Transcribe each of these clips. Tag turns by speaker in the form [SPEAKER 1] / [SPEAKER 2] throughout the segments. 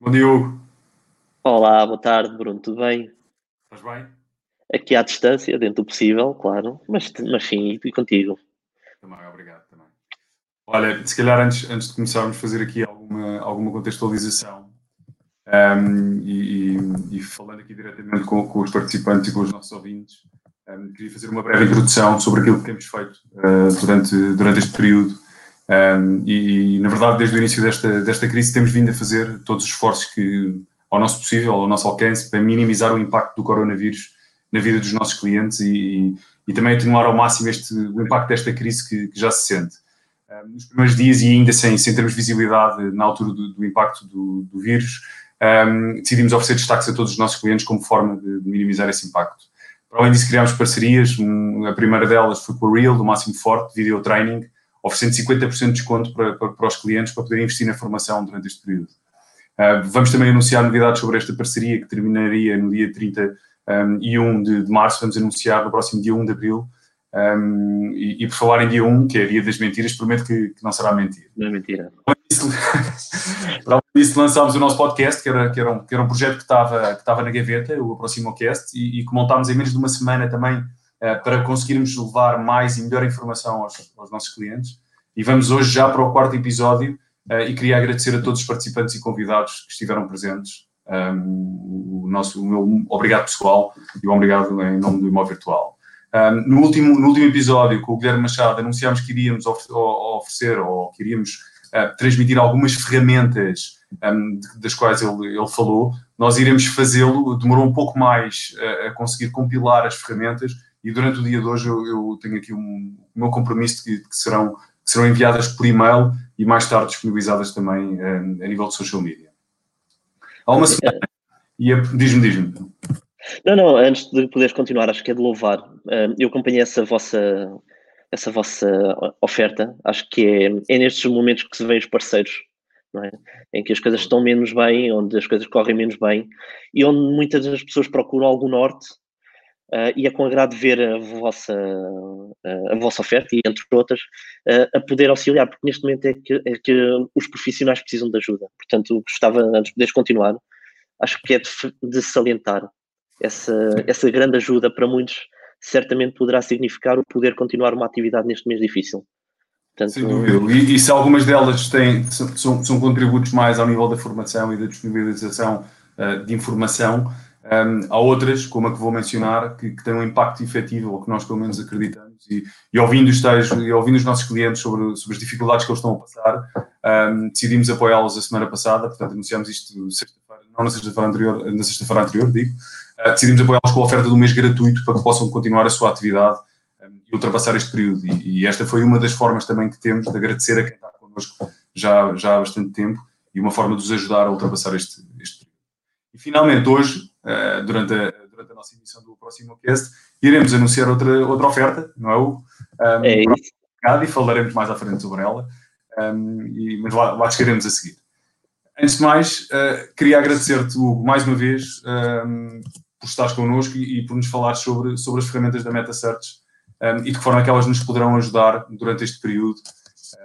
[SPEAKER 1] Bom dia, Hugo.
[SPEAKER 2] Olá, boa tarde, Bruno, tudo bem?
[SPEAKER 1] Estás bem?
[SPEAKER 2] Aqui à distância, dentro do possível, claro, mas, mas sim, e contigo.
[SPEAKER 1] Também, obrigado também. Olha, se calhar antes, antes de começarmos a fazer aqui alguma, alguma contextualização um, e, e, e, falando aqui diretamente com, com, os participantes e com os nossos ouvintes, um, queria fazer uma breve introdução sobre aquilo que temos feito uh, durante, durante este período. Um, e, e, na verdade, desde o início desta, desta crise, temos vindo a fazer todos os esforços que, ao nosso possível, ao nosso alcance, para minimizar o impacto do coronavírus na vida dos nossos clientes e, e também atenuar ao máximo este, o impacto desta crise que, que já se sente. Um, nos primeiros dias e ainda sem, sem termos visibilidade na altura do, do impacto do, do vírus, um, decidimos oferecer destaques a todos os nossos clientes como forma de, minimizar esse impacto. Para além disso, criámos parcerias. A primeira delas foi com a Real, do Máximo Forte, Video Training, oferecendo 50% de desconto para, para, para, os clientes para poderem investir na formação durante este período. Uh, vamos também anunciar novidades sobre esta parceria que terminaria no dia 30 um, e 1 de, de, março. Vamos anunciar no próximo dia 1 de abril. Um, e, e, por falar em dia 1, que é dia das mentiras, prometo que, que não será mentira.
[SPEAKER 2] Não é mentira.
[SPEAKER 1] Para disso, lançámos o nosso podcast, que era, que era, um, que era um projeto que estava, que estava na gaveta, o AproximoCast, e, e que montámos em menos de uma semana também para conseguirmos levar mais e melhor informação aos, aos nossos clientes. E vamos hoje já para o quarto episódio uh, e queria agradecer a todos os participantes e convidados que estiveram presentes. Um, o, nosso, o meu obrigado pessoal e o obrigado em nome do Imóvel Virtual. Um, no, último, no último episódio, com o Guilherme Machado, anunciámos que iríamos oferecer ou que iríamos uh, transmitir algumas ferramentas um, das quais ele, ele falou. Nós iremos fazê-lo, demorou um pouco mais a, a conseguir compilar as ferramentas e durante o dia de hoje eu, eu tenho aqui um, o meu compromisso de que, que serão, que serão enviadas por e-mail e mais tarde disponibilizadas também um, a nível de social media. Há uma semana, e diz-me, diz-me.
[SPEAKER 2] Não, não, antes de poderes continuar, acho que é de louvar. Eu acompanhei essa vossa, essa vossa oferta. Acho que é, é nestes momentos que se vêem os parceiros, é? em que as coisas estão menos bem, onde as coisas correm menos bem e onde muitas das pessoas procuram algum norte. Uh, e é com agrado ver a vossa, uh, a vossa oferta e, entre outras, uh, a poder auxiliar, porque neste momento é que, é que os profissionais precisam de ajuda. Portanto, gostava, antes de poderes continuar, acho que é de, de salientar essa, essa grande ajuda para muitos, certamente poderá significar o poder continuar uma atividade neste mês difícil.
[SPEAKER 1] Portanto, Sem dúvida. E, e, se algumas delas têm, são, são, contributos mais ao nível da formação e da disponibilização de informação, um, há outras, como a que vou mencionar, que, que têm um impacto efetivo, ou que nós pelo menos acreditamos, e, e ouvindo, os tais, e ouvindo os nossos clientes sobre, sobre as dificuldades que eles estão a passar, um, decidimos apoiá-los a semana passada, portanto anunciámos isto sexta-feira, não na sexta-feira anterior, na sexta-feira anterior, digo, uh, decidimos apoiá-los com a oferta do mês gratuito para que possam continuar a sua atividade um, e ultrapassar este período. E, e, esta foi uma das formas também que temos de agradecer a quem está connosco já, já há bastante tempo e uma forma de os ajudar a ultrapassar este, este período. E finalmente, hoje, uh, durante, a, durante a nossa emissão do próximo cast, iremos anunciar outra, outra oferta, não é, o
[SPEAKER 2] Um, é isso.
[SPEAKER 1] E falaremos mais à frente sobre ela, um, e, mas lá, lá chegaremos a seguir. Antes de mais, uh, queria agradecer-te, Hugo, mais uma vez, um, por estares connosco e, e, por nos falar sobre, sobre as ferramentas da MetaSearch um, e de que forma é que elas nos poderão ajudar durante este período.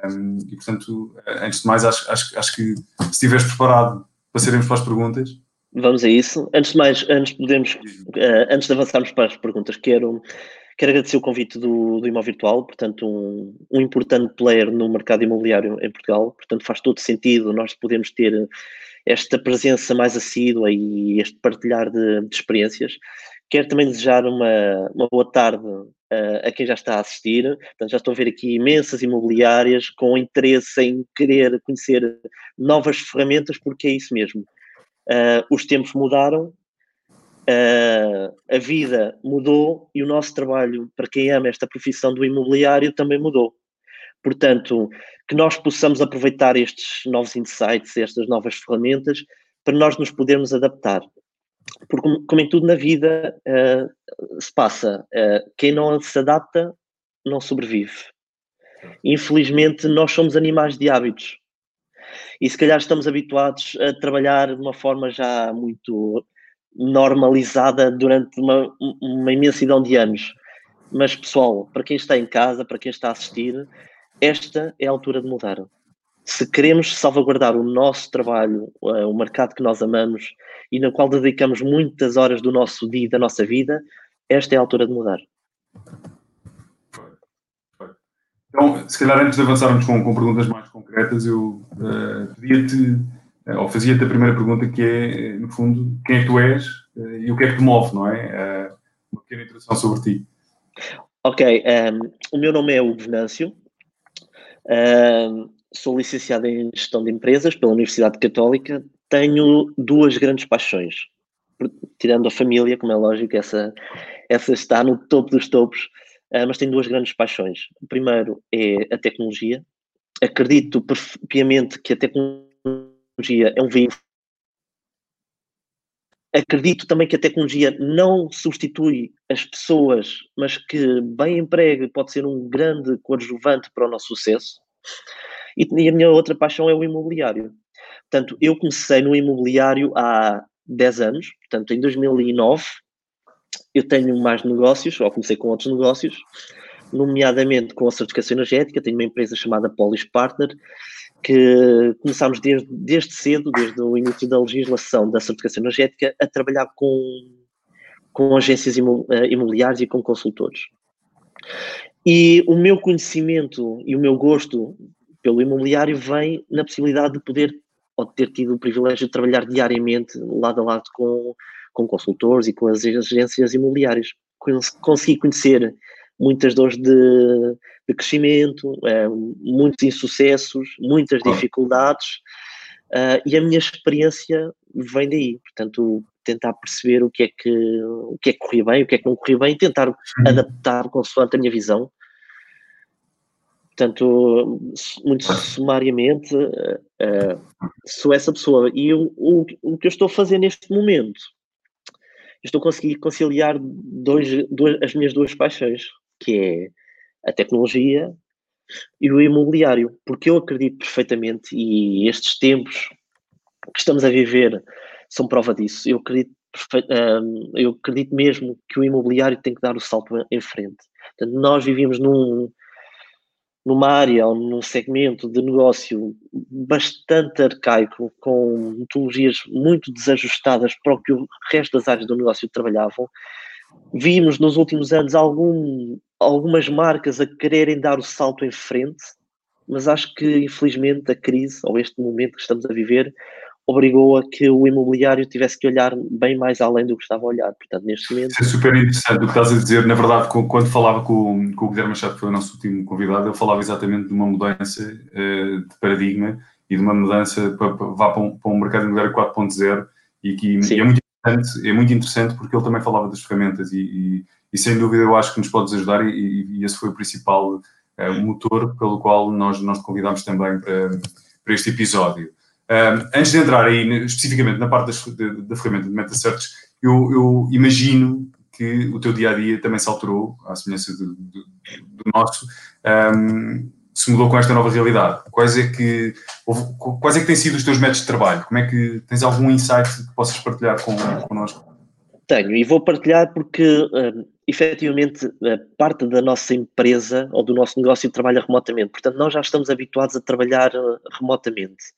[SPEAKER 1] Um, e, portanto, antes de mais, acho, acho, acho que se estiveres preparado, passaremos para as perguntas.
[SPEAKER 2] Vamos a isso. Antes de mais, antes, podemos, uh, antes de avançarmos para as perguntas, quero, quero agradecer o convite do, do Imóvel Virtual, portanto, um, um importante player no mercado imobiliário em Portugal, portanto, faz todo sentido nós podemos ter esta presença mais assídua e este partilhar de, de experiências. Quero também desejar uma, uma boa tarde uh, a quem já está a assistir. Portanto, já estou a ver aqui imensas imobiliárias com interesse em querer conhecer novas ferramentas, porque é isso mesmo. Uh, os tempos mudaram, uh, a vida mudou e o nosso trabalho, para quem ama esta profissão do imobiliário, também mudou. Portanto, que nós possamos aproveitar estes novos insights, estas novas ferramentas, para nós nos podermos adaptar. Porque, como em tudo na vida, uh, se passa, quem não se adapta não sobrevive. Infelizmente, nós somos animais de hábitos. E se calhar estamos habituados a trabalhar de uma forma já muito normalizada durante uma, uma imensidão de anos. Mas, pessoal, para quem está em casa, para quem está a assistir, esta é a altura de mudar. se queremos salvaguardar o nosso trabalho, uh, o mercado que nós amamos e no qual dedicamos muitas horas do nosso dia e da nossa vida, esta é a altura de mudar.
[SPEAKER 1] Então, se calhar antes de avançarmos com, com perguntas mais concretas, eu uh, pedia-te, uh, ou fazia-te a primeira pergunta que é, no fundo, quem é que tu és uh, e o que é que te move, não é? uma pequena introdução sobre ti.
[SPEAKER 2] Ok, um, ehm, o meu nome é Hugo Venâncio, um, ehm, sou licenciado em Gestão de Empresas pela Universidade Católica, tenho duas grandes paixões, tirando a família, como é lógico, essa, essa está no topo dos topos, uh, mas tenho duas grandes paixões. O primeiro é a tecnologia. Acredito piamente que a tecnologia é um veículo. Acredito também que a tecnologia não substitui as pessoas, mas que bem emprega pode ser um grande coadjuvante para o nosso sucesso. E, e a minha outra paixão é o imobiliário. Portanto, eu comecei no imobiliário há 10 anos, portanto, em 2009, eu tenho mais negócios, ou comecei com outros negócios, nomeadamente com a certificação energética. Tenho uma empresa chamada Polis Partner, que começámos desde, desde cedo, desde o início da legislação da certificação energética, a trabalhar com, com agências eh, imobiliárias e com consultores. E o meu conhecimento e o meu gosto pelo imobiliário vem na possibilidade de poder, ou de ter tido o privilégio de trabalhar diariamente lado a lado com com consultores e com as agências imobiliárias. Consegui conhecer muitas dores de, de crescimento, é, muitos insucessos, muitas dificuldades, uh, e a minha experiência vem daí. Portanto, tentar perceber o que é que, o que, é que corria bem, o que é que não corria bem, tentar uhum. adaptar consoante a minha visão. Portanto, muito sumariamente, uh, sou essa pessoa. E o, o, o que eu estou a fazer neste momento estou a conseguir conciliar dois, as minhas duas paixões, que é a tecnologia e o imobiliário, porque eu acredito perfeitamente, e estes tempos que estamos a viver são prova disso. Eu acredito, eu acredito mesmo que o imobiliário tem que dar o salto em frente. Portanto, nós vivemos num, numa área ou num segmento de negócio bastante arcaico, com metodologias muito desajustadas para o que o resto das áreas do negócio trabalhavam, vimos nos últimos anos algum, algumas marcas a quererem dar o salto em frente, mas acho que infelizmente a crise, ou este momento que estamos a viver, obrigou a que o imobiliário tivesse que olhar bem mais além do que estava a olhar. Portanto, neste momento.
[SPEAKER 1] Isso é super interessante o que estás a dizer. Na verdade, quando falava com, com o Guilherme Machado, que foi o nosso último convidado, ele falava exatamente de uma mudança uh, de paradigma e de uma mudança para, para, para, um, para um mercado imobiliário 4.0 e que e é muito interessante, é muito interessante porque ele também falava das ferramentas e, e, e sem dúvida eu acho que nos podes ajudar e, e esse foi o principal uh, motor pelo qual nós, nós te convidámos também para, para este episódio. Um, antes de entrar aí especificamente na parte das, da, da ferramenta de MetaSearch, eu, eu, imagino que o teu dia a dia também se alterou, à semelhança do, do, do nosso, um, se mudou com esta nova realidade. Quais é que quais é que têm sido os teus métodos de trabalho? Como é que tens algum insight que possas partilhar com, connosco?
[SPEAKER 2] Tenho, e vou partilhar porque efetivamente parte da nossa empresa ou do nosso negócio trabalha remotamente. Portanto, nós já estamos habituados a trabalhar uh, remotamente.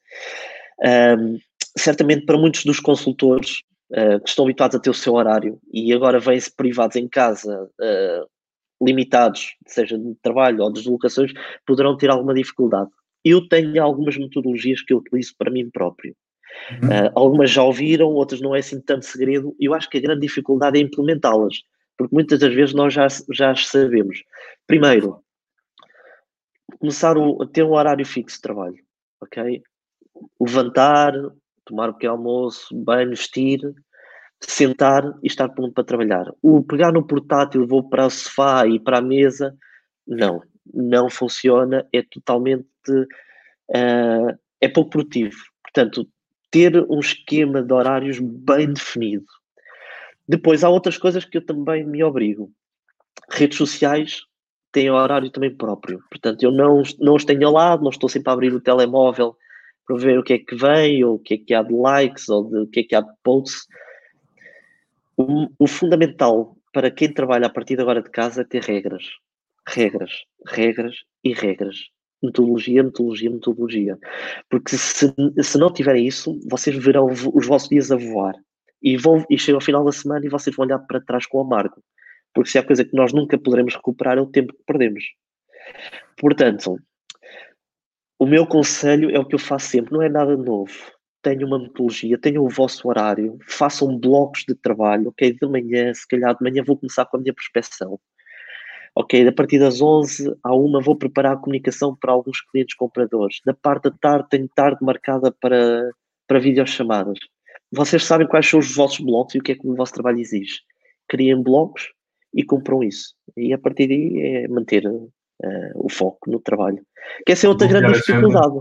[SPEAKER 2] Um, certamente para muitos dos consultores uh, que estão habituados a ter o seu horário e agora vêm-se privados em casa, uh, limitados, seja de trabalho ou de deslocações, poderão ter alguma dificuldade. Eu tenho algumas metodologias que eu utilizo para mim próprio. Uhum. Uh, algumas já ouviram, outras não é assim tanto segredo. Eu acho que a grande dificuldade é implementá-las, porque muitas das vezes nós já, já as sabemos. Primeiro, começar a ter um horário fixo de trabalho, ok? Levantar, tomar o pequeno almoço, banho, vestir, sentar e estar pronto para trabalhar. O pegar no portátil, vou para o sofá e para a mesa, não, não funciona, é totalmente, uh, é pouco produtivo. Portanto, ter um esquema de horários bem definido. Depois, há outras coisas que eu também me obrigo. Redes sociais têm horário também próprio. Portanto, eu não, não os tenho ao lado, não estou sempre a abrir o telemóvel para ver o que é que vem, ou o que é que há de likes, ou de, o que é que há de posts. O, o fundamental para quem trabalha a partir de agora de casa é ter regras. Regras, regras e regras. metodologia, metodologia, metodologia. Porque se, se não tiverem isso, vocês verão os vossos dias a voar. E, vão, e chega ao final da semana e vocês vão olhar para trás com amargo. Porque se há coisa que nós nunca poderemos recuperar é o tempo que perdemos. Portanto, o meu conselho é o que eu faço sempre, não é nada novo. Tenham uma metodologia, tenham o vosso horário, façam blocos de trabalho, ok? De manhã, se calhar de manhã vou começar com a minha prospeção ok, a partir das 11 à 1 vou preparar a comunicação para alguns clientes compradores. Da parte da tarde tenho tarde marcada para, para videochamadas. Vocês sabem quais são os vossos blocos e o que é que o vosso trabalho exige. Criem blocos e compram isso. E a partir daí é manter uh, o foco no trabalho. Que essa é outra bloquear grande dificuldade.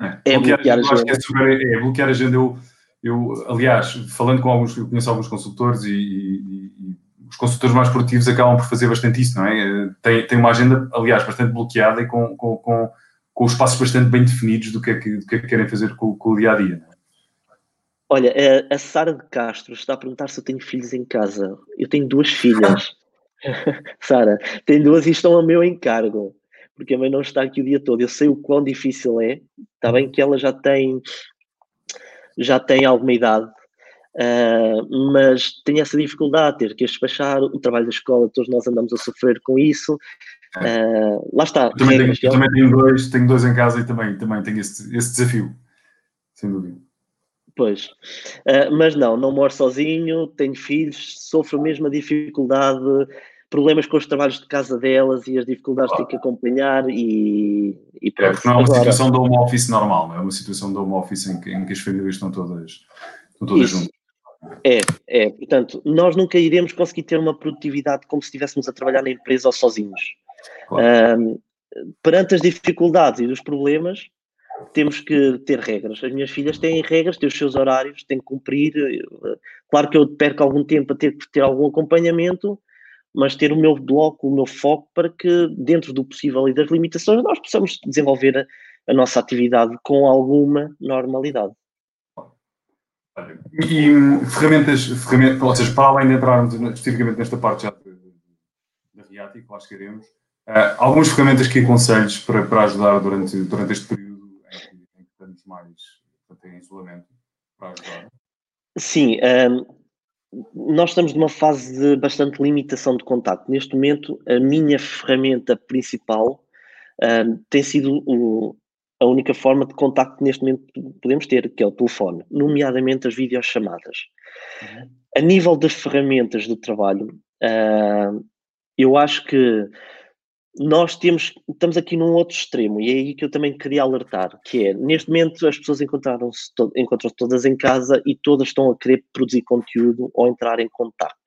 [SPEAKER 1] É, é bloquear, bloquear a agenda. É, é, bloquear a agenda. Eu, eu, aliás, falando com alguns, eu conheço alguns consultores e, e, e os consultores mais produtivos acabam por fazer bastante isso, não é? Tem, tem uma agenda, aliás, bastante bloqueada e com, com, com, com os passos bastante bem definidos do que é que, do que, é que querem fazer com, com, o dia a dia. É?
[SPEAKER 2] Olha, a Sara de Castro está a perguntar se eu tenho filhos em casa. Eu tenho duas filhas. Sara, tenho duas e estão a meu encargo, porque a mãe não está aqui o dia todo. Eu sei o quão difícil é. Está bem que ela já tem já tem alguma idade, Uh, mas tenho essa dificuldade, ter que despachar o trabalho da escola, todos nós andamos a sofrer com isso. Uh, lá está.
[SPEAKER 1] Eu também, tenho, eu também tenho, dois, tenho dois em casa e também, também tenho esse, esse desafio, sem dúvida.
[SPEAKER 2] Pois, uh, mas não, não moro sozinho, tenho filhos, sofro mesmo a dificuldade, problemas com os trabalhos de casa delas e as dificuldades que tenho que acompanhar e, e
[SPEAKER 1] pronto. É, porque não é uma Agora, situação de home office normal, não é uma situação de home office em que, em que as famílias estão todas, estão todas juntas.
[SPEAKER 2] É, é. Portanto, nós nunca iremos conseguir ter uma produtividade como se estivéssemos a trabalhar na empresa ou sozinhos. Claro. Um, perante as dificuldades e os problemas, temos que ter regras. As minhas filhas têm regras, têm os seus horários, têm que cumprir. Claro que eu perco algum tempo a ter que ter algum acompanhamento, mas ter o meu bloco, o meu foco para que, dentro do possível e das limitações, nós possamos desenvolver a, a nossa atividade com alguma normalidade.
[SPEAKER 1] E ferramentas, ferramentas, ou seja, para além de entrarmos especificamente nesta parte já da RIAT, que lá chegaremos, uh, algumas ferramentas que aconselhos para, para ajudar durante, durante este período que mais em isolamento, para ajudar?
[SPEAKER 2] Sim, um, nós estamos numa fase de bastante limitação de contato. Neste momento, a minha ferramenta principal um, tem sido o, a única forma de contacto neste momento podemos ter, que é o telefone, nomeadamente as videochamadas. Uhum. A nível das ferramentas de trabalho, uh, eu acho que nós temos, estamos aqui num outro extremo, e é aí que eu também queria alertar, que é, neste momento as pessoas encontraram-se encontram-se todas em casa e todas estão a querer produzir conteúdo ou entrar em contacto.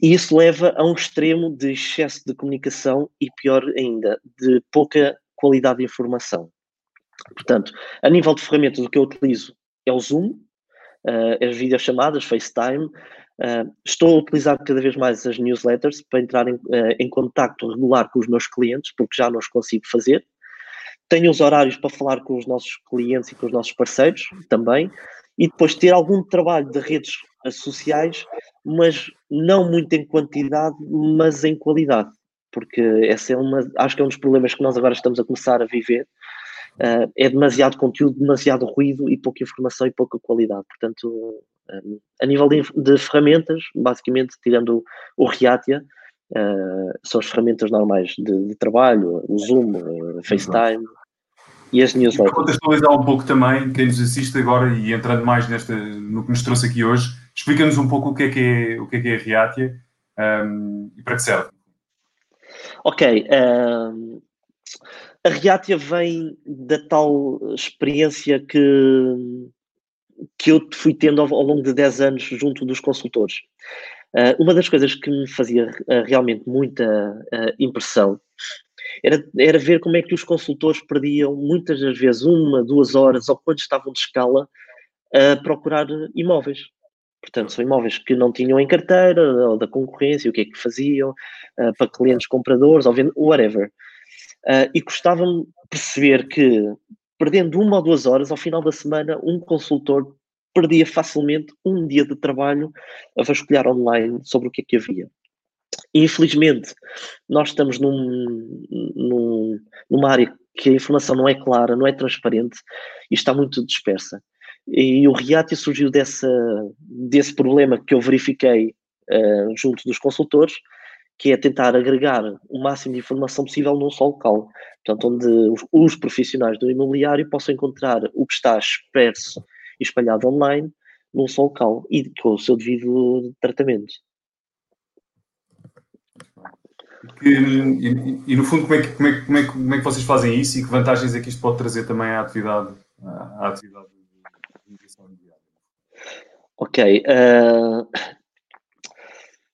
[SPEAKER 2] E isso leva a um extremo de excesso de comunicação e, pior ainda, de pouca qualidade de informação. Portanto, a nível de ferramentas, o que eu utilizo é o Zoom, uh, as videochamadas, FaceTime. Uh, estou a utilizar cada vez mais as newsletters para entrar em, uh, em contacto regular com os meus clientes, porque já não os consigo fazer. Tenho os horários para falar com os nossos clientes e com os nossos parceiros também. E depois ter algum trabalho de redes sociais, mas não muito em quantidade, mas em qualidade porque essa é uma, acho que é um dos problemas que nós agora estamos a começar a viver. Uh, é demasiado conteúdo, demasiado ruído e pouca informação e pouca qualidade. Portanto, um, a nível de, de, ferramentas, basicamente, tirando o, o Reatia, uh, são as ferramentas normais de, de trabalho, o Zoom, o FaceTime e as newsletters. Para
[SPEAKER 1] contextualizar um pouco também, quem nos assiste agora e entrando mais nesta, no que nos trouxe aqui hoje, explica-nos um pouco o que é que é, o que é, que é a Reatia um, e para que serve.
[SPEAKER 2] Ok. Uh, a Reatia vem da tal experiência que, que eu fui tendo ao, ao longo de 10 anos junto dos consultores. Uh, uma das coisas que me fazia uh, realmente muita uh, impressão era, era ver como é que os consultores perdiam muitas das vezes uma, duas horas ou quando estavam de escala a procurar imóveis. Portanto, são imóveis que não tinham em carteira, ou da concorrência, o que é que faziam, para clientes compradores, ou whatever. Uh, e custava-me perceber que, perdendo uma ou duas horas, ao final da semana, um consultor perdia facilmente um dia de trabalho a vasculhar online sobre o que é que havia. Infelizmente, nós estamos num, num, numa área que a informação não é clara, não é transparente e está muito dispersa. E o Reatia surgiu dessa, desse problema que eu verifiquei uh, junto dos consultores, que é tentar agregar o máximo de informação possível num só local. Portanto, onde os, os profissionais do imobiliário possam encontrar o que está expresso e espalhado online num só local e com o seu devido tratamento.
[SPEAKER 1] Que, e, e, no fundo, como é, que, como, é, como, é, como é que vocês fazem isso e que vantagens é que isto pode trazer também à atividade, à atividade de educação imobiliária?
[SPEAKER 2] Ok. Uh,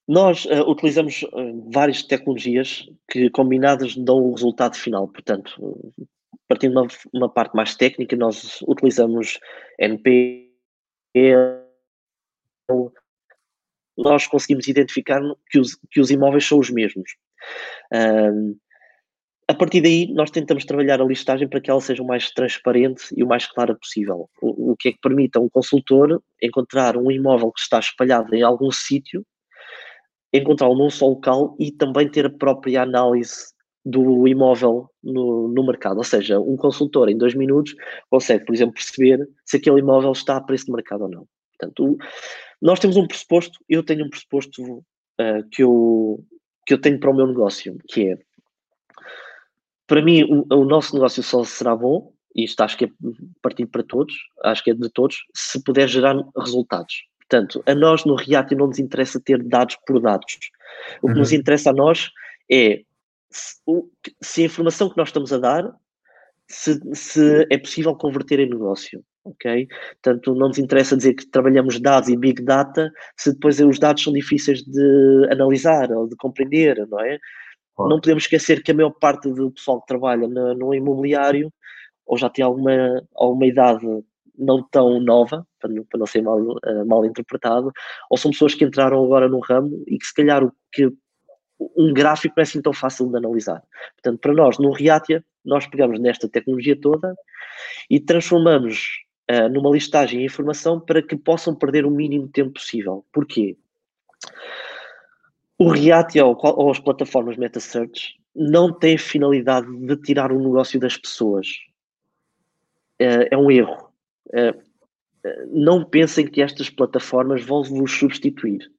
[SPEAKER 2] nós uh, utilizamos uh, várias tecnologias que combinadas dão o resultado final. Portanto, partindo de uma, uma parte mais técnica, nós utilizamos NP, nós conseguimos identificar que os, que os imóveis são os mesmos. Um, a partir daí, nós tentamos trabalhar a listagem para que ela seja o mais transparente e o mais clara possível. O, o que é que permite a um consultor encontrar um imóvel que está espalhado em algum sítio, encontrá-lo num só local e também ter a própria análise do imóvel no, no mercado. Ou seja, um consultor em dois minutos consegue, por exemplo, perceber se aquele imóvel está a preço de mercado ou não. Portanto, nós temos um pressuposto, eu tenho um pressuposto uh, que, eu, que eu tenho para o meu negócio, que é, para mim, o, o nosso negócio só será bom, e isto acho que é partido para todos, acho que é de todos, se puder gerar resultados. Portanto, a nós no React não nos interessa ter dados por dados. O que uhum. nos interessa a nós é se, se, a informação que nós estamos a dar se, se é possível converter em negócio ok? Portanto, não nos interessa dizer que trabalhamos dados e big data se depois os dados são difíceis de analisar ou de compreender, não é? Não podemos esquecer que a maior parte do pessoal que trabalha no, no imobiliário ou já tem alguma, alguma idade não tão nova, para não, para não ser mal, uh, mal interpretado, ou são pessoas que entraram agora no ramo e que se calhar o que um gráfico não é assim tão fácil de analisar. Portanto, para nós, no Reatia, nós pegamos nesta tecnologia toda e transformamos uh, numa listagem e informação para que possam perder o mínimo tempo possível. Porquê? O React ou, ou as plataformas MetaSearch não têm finalidade de tirar o negócio das pessoas. Uh, é um erro. Uh, não pensem que estas plataformas vão vos substituir.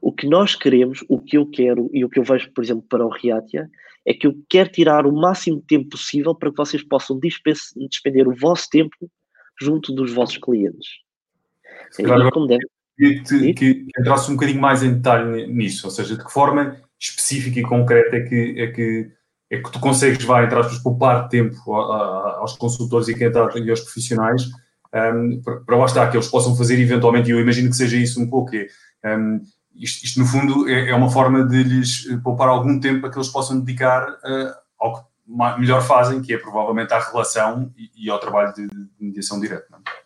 [SPEAKER 2] O que nós queremos, o que eu quero e o que eu vejo, por exemplo, para o Reatia, é que eu quero tirar o máximo de tempo possível para que vocês possam despender o vosso tempo junto dos vossos clientes.
[SPEAKER 1] Claro, como deve. Que, que, que entrasse um bocadinho mais em detalhe nisso, ou seja, de que forma específica e concreta é que, é que, é que tu consegues, vai, entre aspas, poupar tempo aos consultores e, quem está, e aos profissionais um, para lá estar, que eles possam fazer eventualmente, e eu imagino que seja isso um pouco, um, isto, isto, no fundo é, é, uma forma de lhes poupar algum tempo para que eles possam dedicar uh, ao que melhor fazem, que é provavelmente à relação e, e ao trabalho de, de mediação direta. É?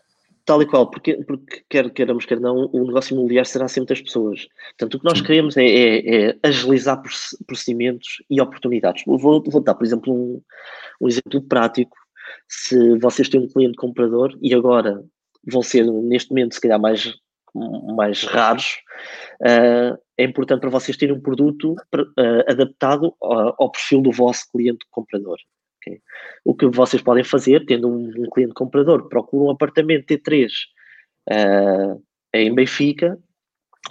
[SPEAKER 2] Tal e qual, porque, porque quer queiramos, quer não, o negócio imobiliário será sempre das pessoas. Portanto, o que nós Sim. queremos é, é, é, agilizar procedimentos e oportunidades. Vou, vou dar, por exemplo, um, um exemplo prático. Se vocês têm um cliente comprador e agora vão ser, neste momento, se calhar mais, mais raros, uh, é importante para vocês terem um produto uh, adaptado ao, ao, perfil do vosso cliente comprador. Okay? O que vocês podem fazer, tendo um, um cliente comprador, procura um apartamento T3 uh, em Benfica,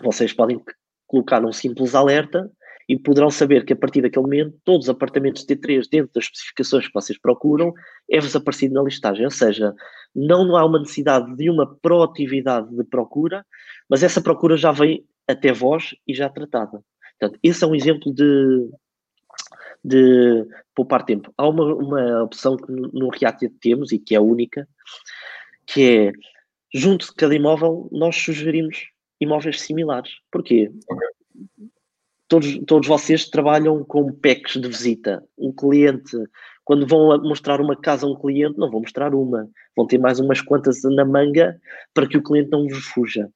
[SPEAKER 2] vocês podem colocar um simples alerta e poderão saber que a partir daquele momento todos os apartamentos T3 dentro das especificações que vocês procuram é-vos aparecido na listagem, ou seja, não há uma necessidade de uma proatividade de procura, mas essa procura já vem até vós e já tratada. Portanto, esse é um exemplo de, de poupar tempo. Há uma, uma opção que no React temos e que é única, que é, junto de cada imóvel, nós sugerimos imóveis similares. Porquê? Okay. Todos, todos vocês trabalham com packs de visita. Um cliente, quando vão mostrar uma casa a um cliente, não vão mostrar uma, vão ter mais umas quantas na manga para que o cliente não vos fuja.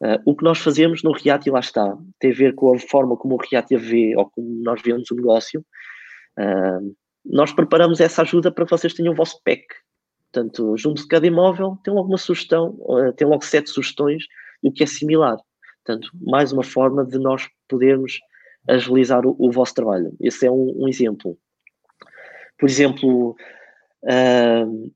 [SPEAKER 2] Uh, o que nós fazemos no React, e lá está, tem a ver com a forma como o React vê ou como nós vemos o negócio. Uh, nós preparamos essa ajuda para que vocês tenham o vosso pack. Portanto, junto de cada imóvel, tem logo uma sugestão, uh, tem logo sete sugestões do que é similar. Portanto, mais uma forma de nós podermos agilizar o, o vosso trabalho. Esse é um, um exemplo. por exemplo. Uh...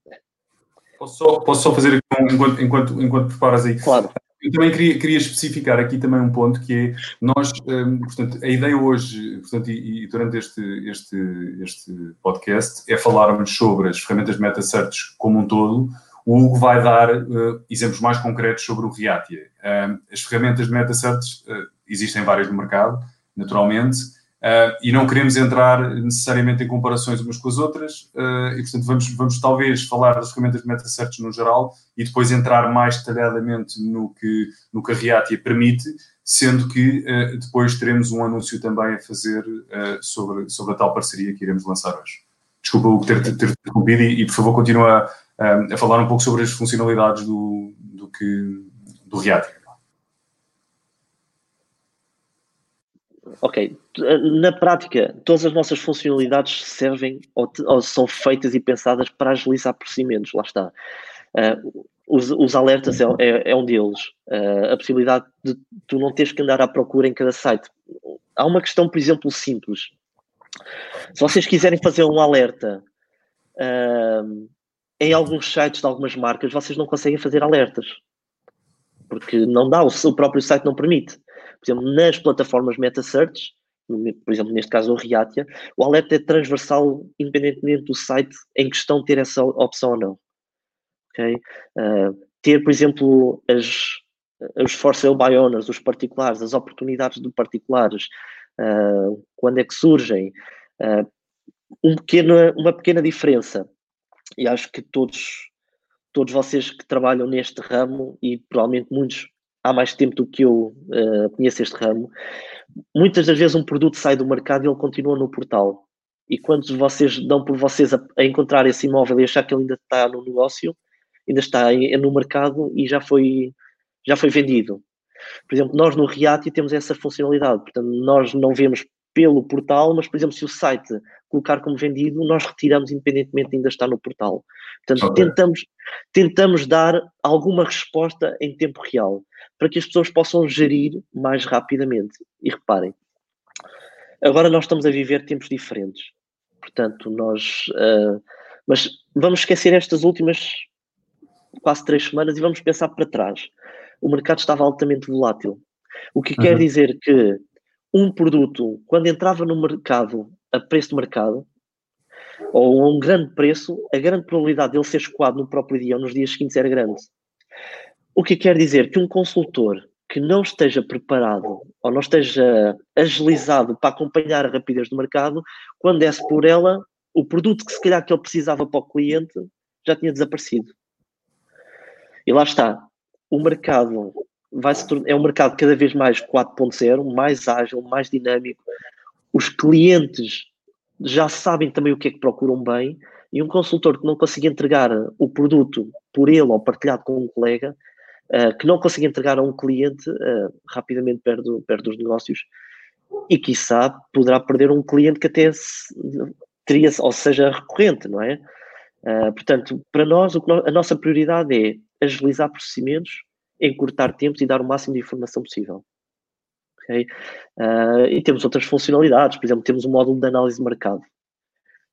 [SPEAKER 1] Posso, só, posso só fazer aqui enquanto, enquanto, enquanto preparas aí?
[SPEAKER 2] Claro.
[SPEAKER 1] Eu também queria, queria especificar aqui também um ponto que é nós, um, portanto, a ideia hoje, portanto, e, e, durante este, este, este podcast é falarmos sobre as ferramentas de meta search como um todo. O Hugo vai dar uh, exemplos mais concretos sobre o Reatia. Um, as ferramentas de meta search uh, existem várias no mercado, naturalmente, uh, e não queremos entrar necessariamente em comparações umas com as outras, uh, e portanto vamos, vamos talvez falar das ferramentas de meta search no geral e depois entrar mais detalhadamente no que, no que a Reatia permite, sendo que uh, depois teremos um anúncio também a fazer sobre, sobre a tal parceria que iremos lançar hoje. Desculpa o ter, ter interrompido e, e, por favor continua a, falar um pouco sobre as funcionalidades do, do, que, do Reatia.
[SPEAKER 2] ok, na prática, todas as nossas funcionalidades servem ou, ou são feitas e pensadas para agilizar procedimentos, lá está. Uh, os, os, alertas é, é, é um deles. Uh, a possibilidade de tu não teres que andar à procura em cada site. Há uma questão, por exemplo, simples. Se vocês quiserem fazer um alerta uh, em alguns sites de algumas marcas, vocês não conseguem fazer alertas. Porque não dá, o, próprio site não permite por exemplo, nas plataformas meta-search, por exemplo, neste caso o Reatia, o alerta é transversal independentemente do site em questão ter essa opção ou não. Okay? Uh, ter, por exemplo, as, os for sale by owners, os particulares, as oportunidades de particulares, uh, quando é que surgem, uh, um pequeno, uma pequena diferença. E acho que todos, todos vocês que trabalham neste ramo, e provavelmente muitos há mais tempo do que eu uh, conheço este ramo, muitas das vezes um produto sai do mercado e ele continua no portal. E quando vocês dão por vocês a, a encontrar esse imóvel e achar que ele ainda está no negócio, ainda está em, no mercado e já foi, já foi vendido. Por exemplo, nós no Reati temos essa funcionalidade, portanto, nós não vemos pelo portal, mas, por exemplo, se o site colocar como vendido, nós retiramos independentemente de ainda estar no portal. Portanto, okay. tentamos, tentamos dar alguma resposta em tempo real para que as pessoas possam gerir mais rapidamente. E reparem, agora nós estamos a viver tempos diferentes. Portanto, nós. Uh, mas vamos esquecer estas últimas quase três semanas e vamos pensar para trás. O mercado estava altamente volátil. O que uhum. quer dizer que um produto, quando entrava no mercado a preço de mercado, ou a um grande preço, a grande probabilidade de ele ser escoado no próprio dia ou nos dias seguintes era grande. O que quer dizer que um consultor que não esteja preparado ou não esteja agilizado para acompanhar a rapidez do mercado, quando desce por ela, o produto que se calhar que ele precisava para o cliente já tinha desaparecido. E lá está. O mercado vai se tornar, é um mercado cada vez mais 4.0, mais ágil, mais dinâmico. Os clientes já sabem também o que é que procuram bem e um consultor que não consiga entregar o produto por ele ou partilhado com um colega, uh, que não consiga entregar a um cliente, uh, rapidamente perde, perde os negócios e, quiçá, poderá perder um cliente que até teria, ou seja, recorrente, não é? Uh, portanto, para nós, a nossa prioridade é agilizar procedimentos, encurtar tempos e dar o máximo de informação possível. Okay? Uh, e temos outras funcionalidades, por exemplo, temos um módulo de análise de mercado,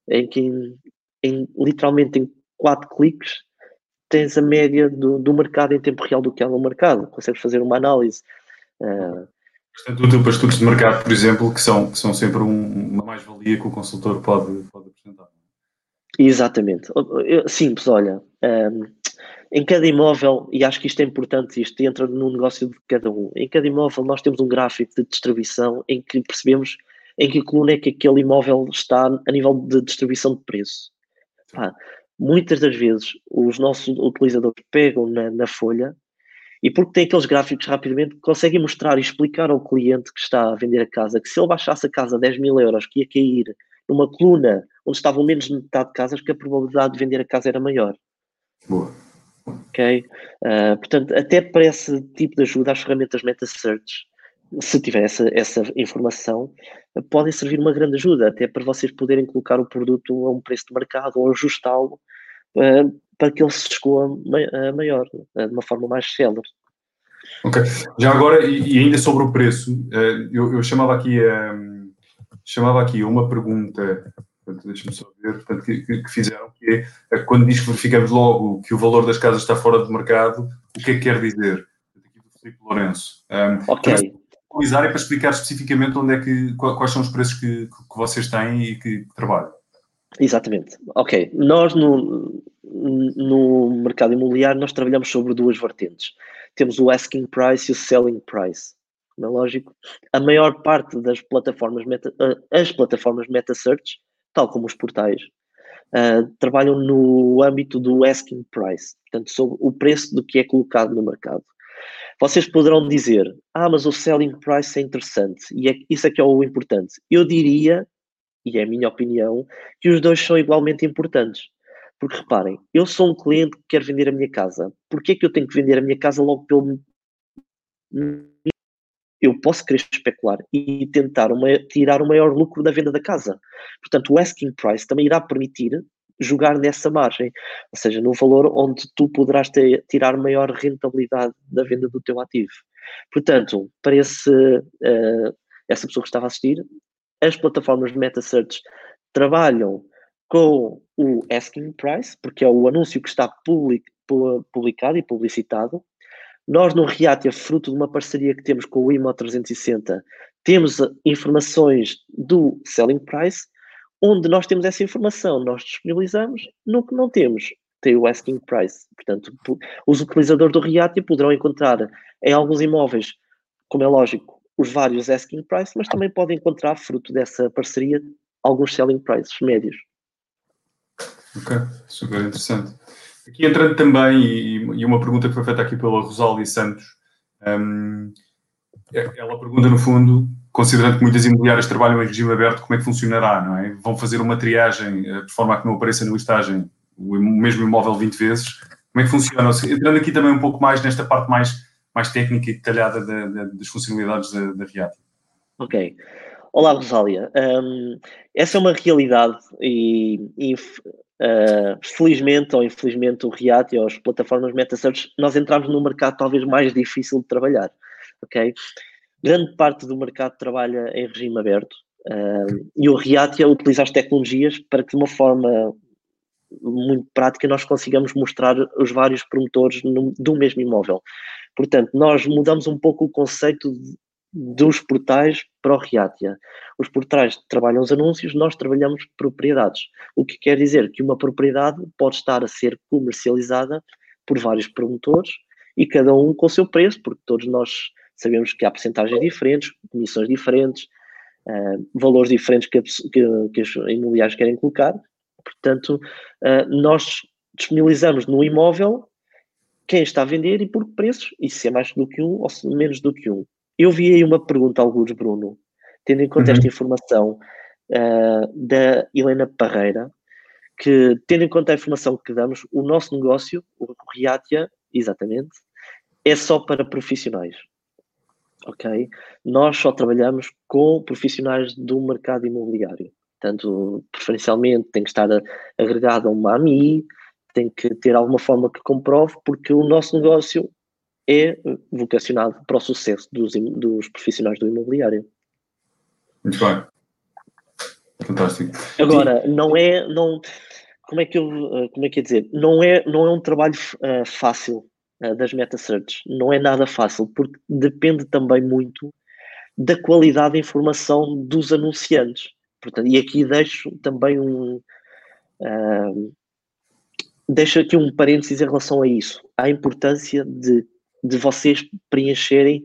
[SPEAKER 2] em que em, em, literalmente em quatro cliques tens a média do, do mercado em tempo real do que é no mercado, consegues fazer uma análise. Uh,
[SPEAKER 1] Bastante útil para estudos de mercado, por exemplo, que são, que são sempre um, uma mais-valia que o consultor pode, pode apresentar.
[SPEAKER 2] Exatamente. Simples, olha, um, em cada imóvel, e acho que isto é importante, isto entra no negócio de cada um, em cada imóvel nós temos um gráfico de distribuição em que percebemos em que coluna é que aquele imóvel está a nível de distribuição de preço. Ah, muitas das vezes os nossos utilizadores pegam na, na, folha e porque têm aqueles gráficos rapidamente conseguem mostrar e explicar ao cliente que está a vender a casa que se ele baixasse a casa a 10 mil euros que ia cair numa coluna onde estavam menos de metade de casas que a probabilidade de vender a casa era maior.
[SPEAKER 1] Boa.
[SPEAKER 2] Ok? Uh, portanto, até para esse tipo de ajuda, as ferramentas MetaSearch, se tiver essa, essa informação, podem servir uma grande ajuda, até para vocês poderem colocar o produto a um preço de mercado ou ajustá-lo uh, para que ele se escoa maior, uh, de uma forma mais célere.
[SPEAKER 1] Ok. Já agora, e, ainda sobre o preço, eu, eu chamava aqui, chamava aqui uma pergunta Portanto, deixa-me só ver, portanto, que, que, que fizeram, que é, quando diz que verificamos logo que o valor das casas está fora do mercado, o que é que quer dizer? Aqui do Filipe Lourenço. Um, ok. Para para explicar especificamente onde é que, quais são os preços que, que vocês têm e que, trabalham.
[SPEAKER 2] Exatamente. Ok. Nós no, no mercado imobiliário nós trabalhamos sobre duas vertentes. Temos o asking price e o selling price. Não é lógico? A maior parte das plataformas meta, as plataformas meta search, tal como os portais, uh, trabalham no âmbito do asking price, portanto, sobre o preço do que é colocado no mercado. Vocês poderão dizer, ah, mas o selling price é interessante e é, isso é que é o importante. Eu diria, e é a minha opinião, que os dois são igualmente importantes. Porque reparem, eu sou um cliente que quer vender a minha casa. Porquê é que eu tenho que vender a minha casa logo pelo. Eu posso querer especular e tentar uma, tirar o maior lucro da venda da casa. Portanto, o asking price também irá permitir jogar nessa margem, ou seja, no valor onde tu poderás ter, tirar maior rentabilidade da venda do teu ativo. Portanto, para esse, uh, essa pessoa que estava a assistir, as plataformas de meta search trabalham com o asking price, porque é o anúncio que está public, publicado e publicitado. Nós no Reatia, fruto de uma parceria que temos com o IMO 360, temos informações do selling price, onde nós temos essa informação, nós disponibilizamos, no que não temos, tem o asking price. Portanto, os utilizadores do Reatia poderão encontrar em alguns imóveis, como é lógico, os vários asking price, mas também podem encontrar, fruto dessa parceria, alguns selling prices médios.
[SPEAKER 1] Ok, super interessante. Aqui entrando também, e, e uma pergunta que foi feita aqui pela Rosália Santos, um, é, ela pergunta no fundo, considerando que muitas imobiliárias trabalham em regime aberto, como é que funcionará, não é? Vão fazer uma triagem eh, de forma a que não apareça na listagem o mesmo imóvel 20 vezes? Como é que funciona? Entrando aqui também um pouco mais nesta parte mais, mais técnica e detalhada da, da, das funcionalidades da, da.
[SPEAKER 2] Ok. Olá, Rosália. Um, essa é uma realidade e, e Uh, felizmente ou infelizmente o React e as plataformas MetaSearch, nós entramos num mercado talvez mais difícil de trabalhar, ok? Grande parte do mercado trabalha em regime aberto uh, e o React é utilizar as tecnologias para que de uma forma muito prática nós consigamos mostrar os vários promotores no, do mesmo imóvel. Portanto, nós mudamos um pouco o conceito dos portais para o Reatia. Os portais trabalham os anúncios, nós trabalhamos propriedades. O que quer dizer que uma propriedade pode estar a ser comercializada por vários promotores e cada um com o seu preço, porque todos nós sabemos que há porcentagens diferentes, comissões diferentes, uh, valores diferentes que, a, que, que os imobiliários querem colocar. Portanto, uh, nós disponibilizamos no imóvel quem está a vender e por que preços, e se é mais do que um ou menos do que um. Eu vi aí uma pergunta, alguns, Bruno, tendo em conta uhum. esta informação uh, da Helena Parreira, que, tendo em conta a informação que damos, o nosso negócio, o Riatia, exatamente, é só para profissionais. Ok? Nós só trabalhamos com profissionais do mercado imobiliário. Portanto, preferencialmente tem que estar agregado a uma AMI, tem que ter alguma forma que comprove, porque o nosso negócio é vocacionado para o sucesso dos, dos profissionais do imobiliário.
[SPEAKER 1] Muito bem. Fantástico.
[SPEAKER 2] Agora, não é, não, como é que eu, eh, como é que ia dizer, não é, não é um trabalho uh, fácil uh, das meta search, não é nada fácil, porque depende também muito da qualidade da informação dos anunciantes. Portanto, e aqui deixo também um, uh, deixo aqui um parênteses em relação a isso, à importância de de vocês preencherem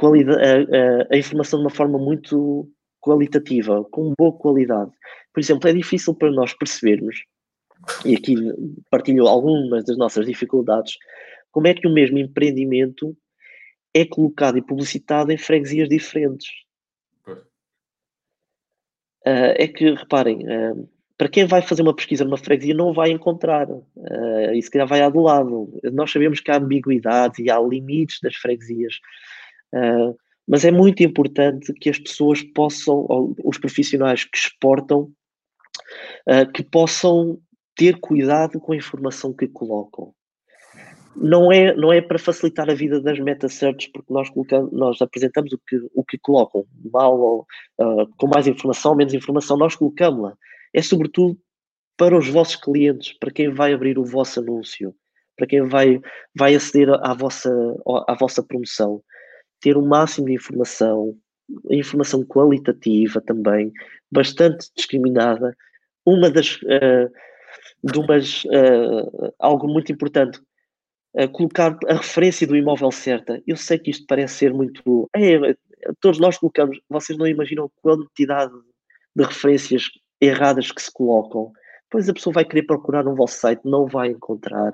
[SPEAKER 2] a, a, a, informação de uma forma muito qualitativa, com boa qualidade. Por exemplo, é difícil para nós percebermos, e aqui partilho algumas das nossas dificuldades, como é que o mesmo empreendimento é colocado e publicitado em freguesias diferentes. Uh, é que, reparem, uh, para quem vai fazer uma pesquisa numa freguesia não vai encontrar, uh, e se calhar vai à do lado. Nós sabemos que há ambiguidades e há limites das freguesias, uh, mas é muito importante que as pessoas possam, os profissionais que exportam, uh, que possam ter cuidado com a informação que colocam. Não é, não é para facilitar a vida das meta search, porque nós, colocamos, nós apresentamos o que, o que colocam, mal ou com mais informação, menos informação, nós colocamos-la é sobretudo para os vossos clientes, para quem vai abrir o vosso anúncio, para quem vai, vai aceder à vossa, à vossa promoção. Ter o máximo de informação, informação qualitativa também, bastante discriminada. Uma das, uh, de umas, uh, algo muito importante, uh, colocar a referência do imóvel certa. Eu sei que isto parece ser muito. É, todos nós colocamos, vocês não imaginam a quantidade de referências erradas que se colocam. Depois a pessoa vai querer procurar no vosso site, não vai encontrar,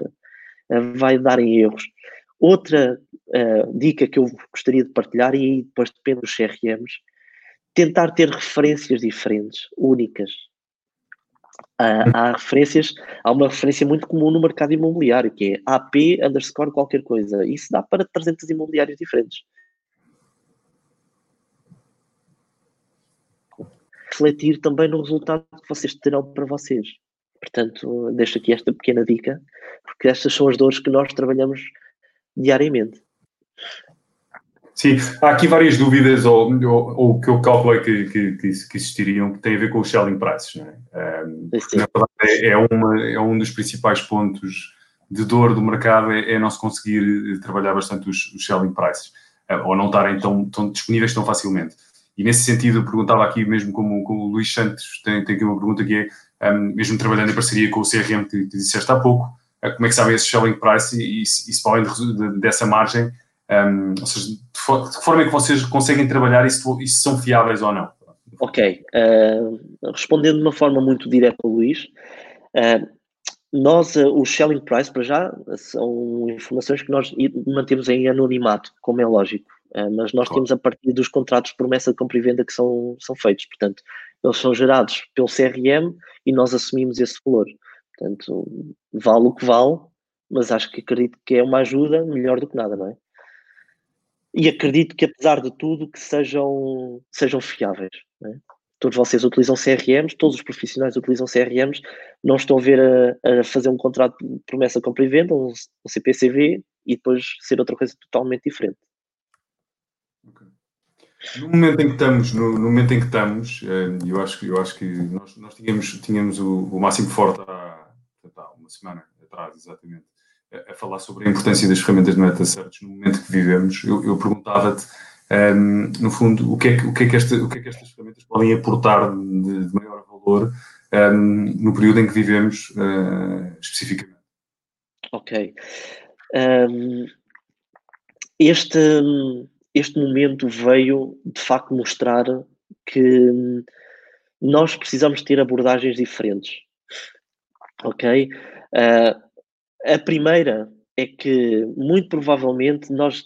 [SPEAKER 2] vai dar em erros. Outra uh, dica que eu gostaria de partilhar, e aí depois depende dos CRMs, tentar ter referências diferentes, únicas. Uh, há referências, há uma referência muito comum no mercado imobiliário, que é AP underscore qualquer coisa. Isso dá para 300 imobiliários diferentes. Refletir também no resultado que vocês terão para vocês. Portanto, deixo aqui esta pequena dica, porque estas são as dores que nós trabalhamos diariamente.
[SPEAKER 1] Sim, há aqui várias dúvidas, ou, o que eu calculei que, que, que, existiriam, que têm a ver com os selling prices. Não é? Um, na verdade, é, é, uma, é um dos principais pontos de dor do mercado, é, é não se conseguir trabalhar bastante os, os selling prices, uh, ou não estarem tão, tão disponíveis tão facilmente. E nesse sentido, eu perguntava aqui, mesmo como, como o Luís Santos tem, tem aqui uma pergunta que é, um, mesmo trabalhando em parceria com o CRM que, disseste há pouco, como é que sabem esse selling price e, e, se para além de, de, dessa margem, um, ou seja, de, for, de, que forma é que vocês conseguem trabalhar e se, e se são fiáveis ou não?
[SPEAKER 2] Ok, uh, respondendo de uma forma muito direta ao Luís, uh, nós, uh, os selling price, para já, são informações que nós mantemos em anonimato, como é lógico, mas nós temos a partir dos contratos de promessa de compra e venda que são, são feitos, portanto, eles são gerados pelo CRM e nós assumimos esse valor. Portanto, vale o que vale, mas acho que acredito que é uma ajuda melhor do que nada, não é? E acredito que, apesar de tudo, que sejam, sejam fiáveis. É? Todos vocês utilizam CRMs, todos os profissionais utilizam CRMs, não estão a ver a, a fazer um contrato de promessa compra e venda, um, um CPCV, e depois ser outra coisa totalmente diferente.
[SPEAKER 1] No momento em que estamos, no, no, momento em que estamos, eh, eu acho, eu acho que nós, nós tínhamos, tínhamos o, o máximo forte há, há uma semana atrás, exatamente, a, a, falar sobre a importância das ferramentas de meta search no momento que vivemos. Eu, eu perguntava-te, um, ehm, no fundo, o que, é que, o, que é que esta, o que é que estas ferramentas podem aportar de, de maior valor um, ehm, no período em que vivemos uh, especificamente.
[SPEAKER 2] Ok. Um, ehm, este este momento veio de facto mostrar que nós precisamos ter abordagens diferentes. Ok? Uh, a primeira é que, muito provavelmente, nós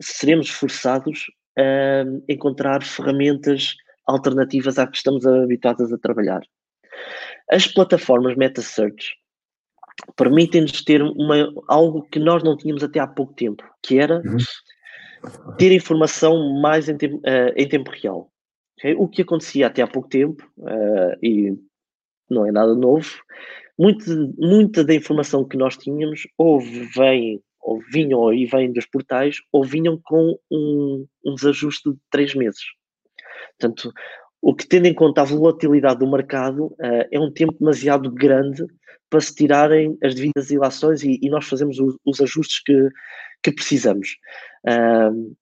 [SPEAKER 2] seremos forçados a encontrar ferramentas alternativas às que estamos habituados a trabalhar. As plataformas Meta Search permitem-nos ter uma, algo que nós não tínhamos até há pouco tempo, que era uhum ter informação mais em tempo, uh, em tempo real. Okay? O que acontecia até há pouco tempo, uh, e não é nada novo, muito, muita da informação que nós tínhamos ou vem, ou vinham e vêm dos portais, ou vinham com um, um desajuste de três meses. Portanto, o que tendo em conta a volatilidade do mercado, uh, é um tempo demasiado grande para se tirarem as devidas ilações e, e nós fazemos os, os ajustes que, que precisamos. Uh,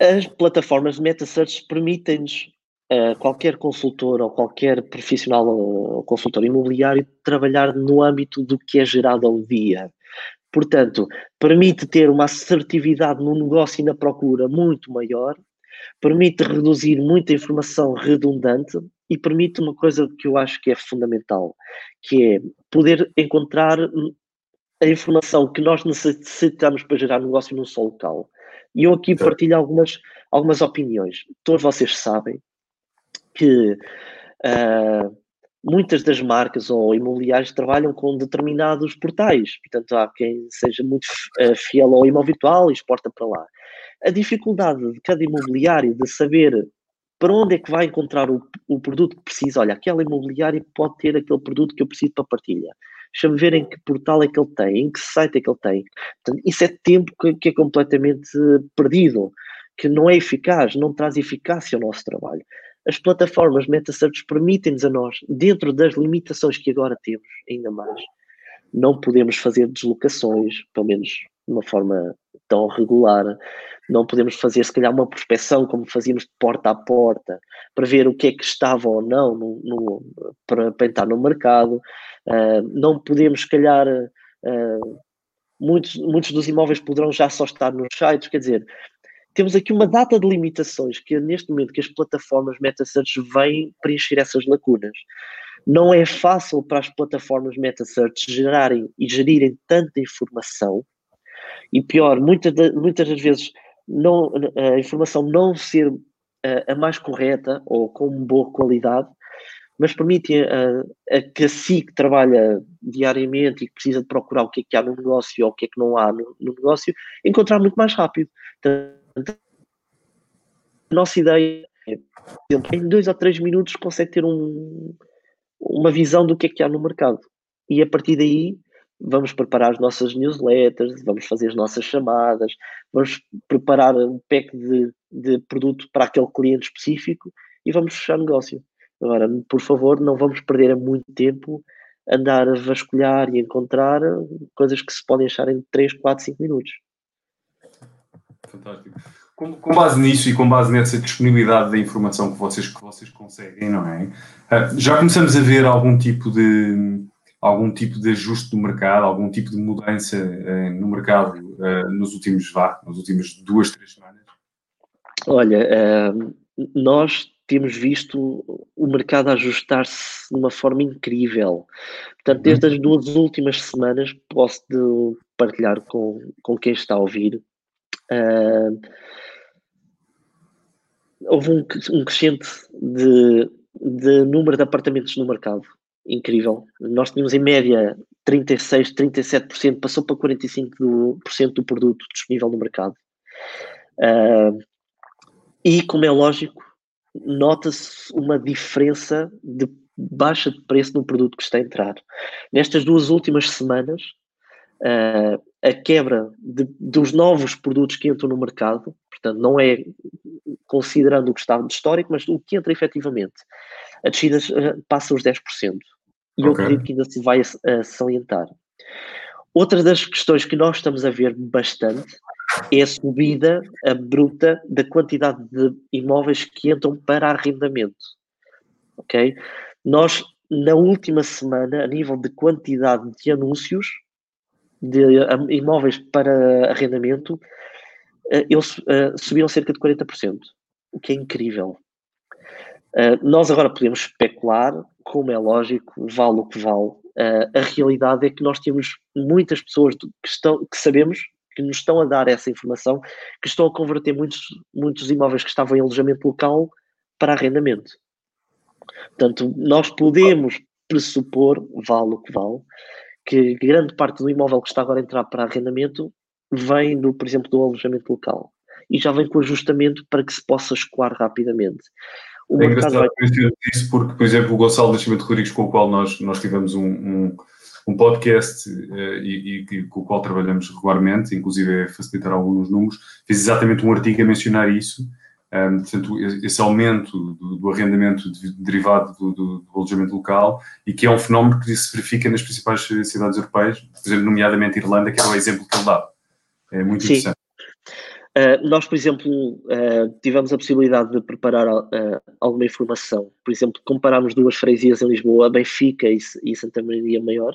[SPEAKER 2] as plataformas de meta-search permitem-nos, uh, qualquer consultor ou qualquer profissional ou consultor imobiliário, trabalhar no âmbito do que é gerado ao dia. Portanto, permite ter uma assertividade no negócio e na procura muito maior, permite reduzir muita informação redundante e permite uma coisa que eu acho que é fundamental, que é poder encontrar a informação que nós necessitamos para gerar negócio num só local. E eu aqui partilho algumas, algumas opiniões. Todos vocês sabem que uh, muitas das marcas ou imobiliários trabalham com determinados portais. Portanto, há quem seja muito uh, fiel ao imóvel virtual e exporta para lá. A dificuldade de cada imobiliário de saber para onde é que vai encontrar o, o produto que precisa. Olha, aquela imobiliária pode ter aquele produto que eu preciso para partilha deixa-me ver em que portal é que ele tem, em que site é que ele tem. Portanto, isso é tempo que, que é completamente perdido, que não é eficaz, não traz eficácia ao nosso trabalho. as plataformas meta-search permitem-nos a nós, dentro das limitações que agora temos, ainda mais, não podemos fazer deslocações, pelo menos de uma forma tão regular, não podemos fazer, se calhar, uma prospecção como fazíamos de porta a porta, para ver o que é que estava ou não no, no, para, entrar no mercado. Uh, não podemos, se calhar, uh, muitos, muitos dos imóveis poderão já só estar nos sites, quer dizer, temos aqui uma data de limitações que neste momento que as plataformas meta-search vêm preencher essas lacunas. Não é fácil para as plataformas meta-search gerarem e gerirem tanta informação e pior, muitas, muitas das vezes não, a informação não ser a, a mais correta ou com boa qualidade, mas permite a, a, que a SIC trabalha diariamente e que precisa de procurar o que é que há no negócio ou o que é que não há no, no negócio, encontrar muito mais rápido. Portanto, a nossa ideia é, em dois ou três minutos consegue ter um, uma visão do que é que há no mercado. E a partir daí vamos preparar as nossas newsletters, vamos fazer as nossas chamadas, vamos preparar um pack de, de produto para aquele cliente específico e vamos fechar negócio. Agora, por favor, não vamos perder muito tempo andar a vasculhar e encontrar coisas que se podem achar em 3, 4, 5 minutos.
[SPEAKER 1] Fantástico. Com, com, base nisso e com base nessa disponibilidade da informação que vocês, que vocês conseguem, não é? Ah, já começamos a ver algum tipo de algum tipo de ajuste do mercado, algum tipo de mudança uh, no mercado uh, nos últimos vá, nas últimas duas, três semanas?
[SPEAKER 2] Olha, uh, nós temos visto o mercado ajustar-se de uma forma incrível. Portanto, desde as duas últimas semanas, posso partilhar com, com quem está a ouvir. houve um, um crescente de, de número de apartamentos no mercado incrível. Nós tínhamos em média 36, 37%, passou para 45% do, do produto disponível no mercado. Uh, e, como é lógico, nota-se uma diferença de baixa de preço no produto que está a entrar. Nestas duas últimas semanas, uh, a quebra de, dos novos produtos que entram no mercado, portanto, não é considerando o que estava de histórico, mas o que entra efetivamente, a descida passa os 10% e okay. eu acredito que ainda se vai uh, salientar. Outra das questões que nós estamos a ver bastante é a subida a bruta da quantidade de imóveis que entram para arrendamento. Ok? Nós, na última semana, a nível de quantidade de anúncios de imóveis para arrendamento, eles uh, subiram cerca de 40%, o que é incrível. Nós agora podemos especular como é lógico, vale o que vale. Uh, a realidade é que nós temos muitas pessoas que, estão, que sabemos que nos estão a dar essa informação, que estão a converter muitos, muitos imóveis que estavam em alojamento local para arrendamento. Portanto, nós podemos pressupor, vale o que vale, que grande parte do imóvel que está agora a entrar para arrendamento vem, do, por exemplo, do alojamento local. E já vem com ajustamento para que se possa escoar rapidamente.
[SPEAKER 1] É engraçado vai... isso porque, por exemplo, o Gonçalo Nascimento Rodrigues, com o qual nós, nós tivemos um, um, um podcast uh, e, e, com o qual trabalhamos regularmente, inclusive é facilitar alguns números, fez exatamente um artigo a mencionar isso. Um, portanto, esse aumento do, do arrendamento de, derivado do, do, do, alojamento local e que é um fenómeno que se verifica nas principais cidades europeias, por exemplo, nomeadamente Irlanda, que era o exemplo que ele dá. É muito Sim. interessante.
[SPEAKER 2] Uh, nós, por exemplo, uh, tivemos a possibilidade de preparar uh, alguma informação. Por exemplo, comparámos duas freguesias em Lisboa, Benfica e, e Santa Maria Maior,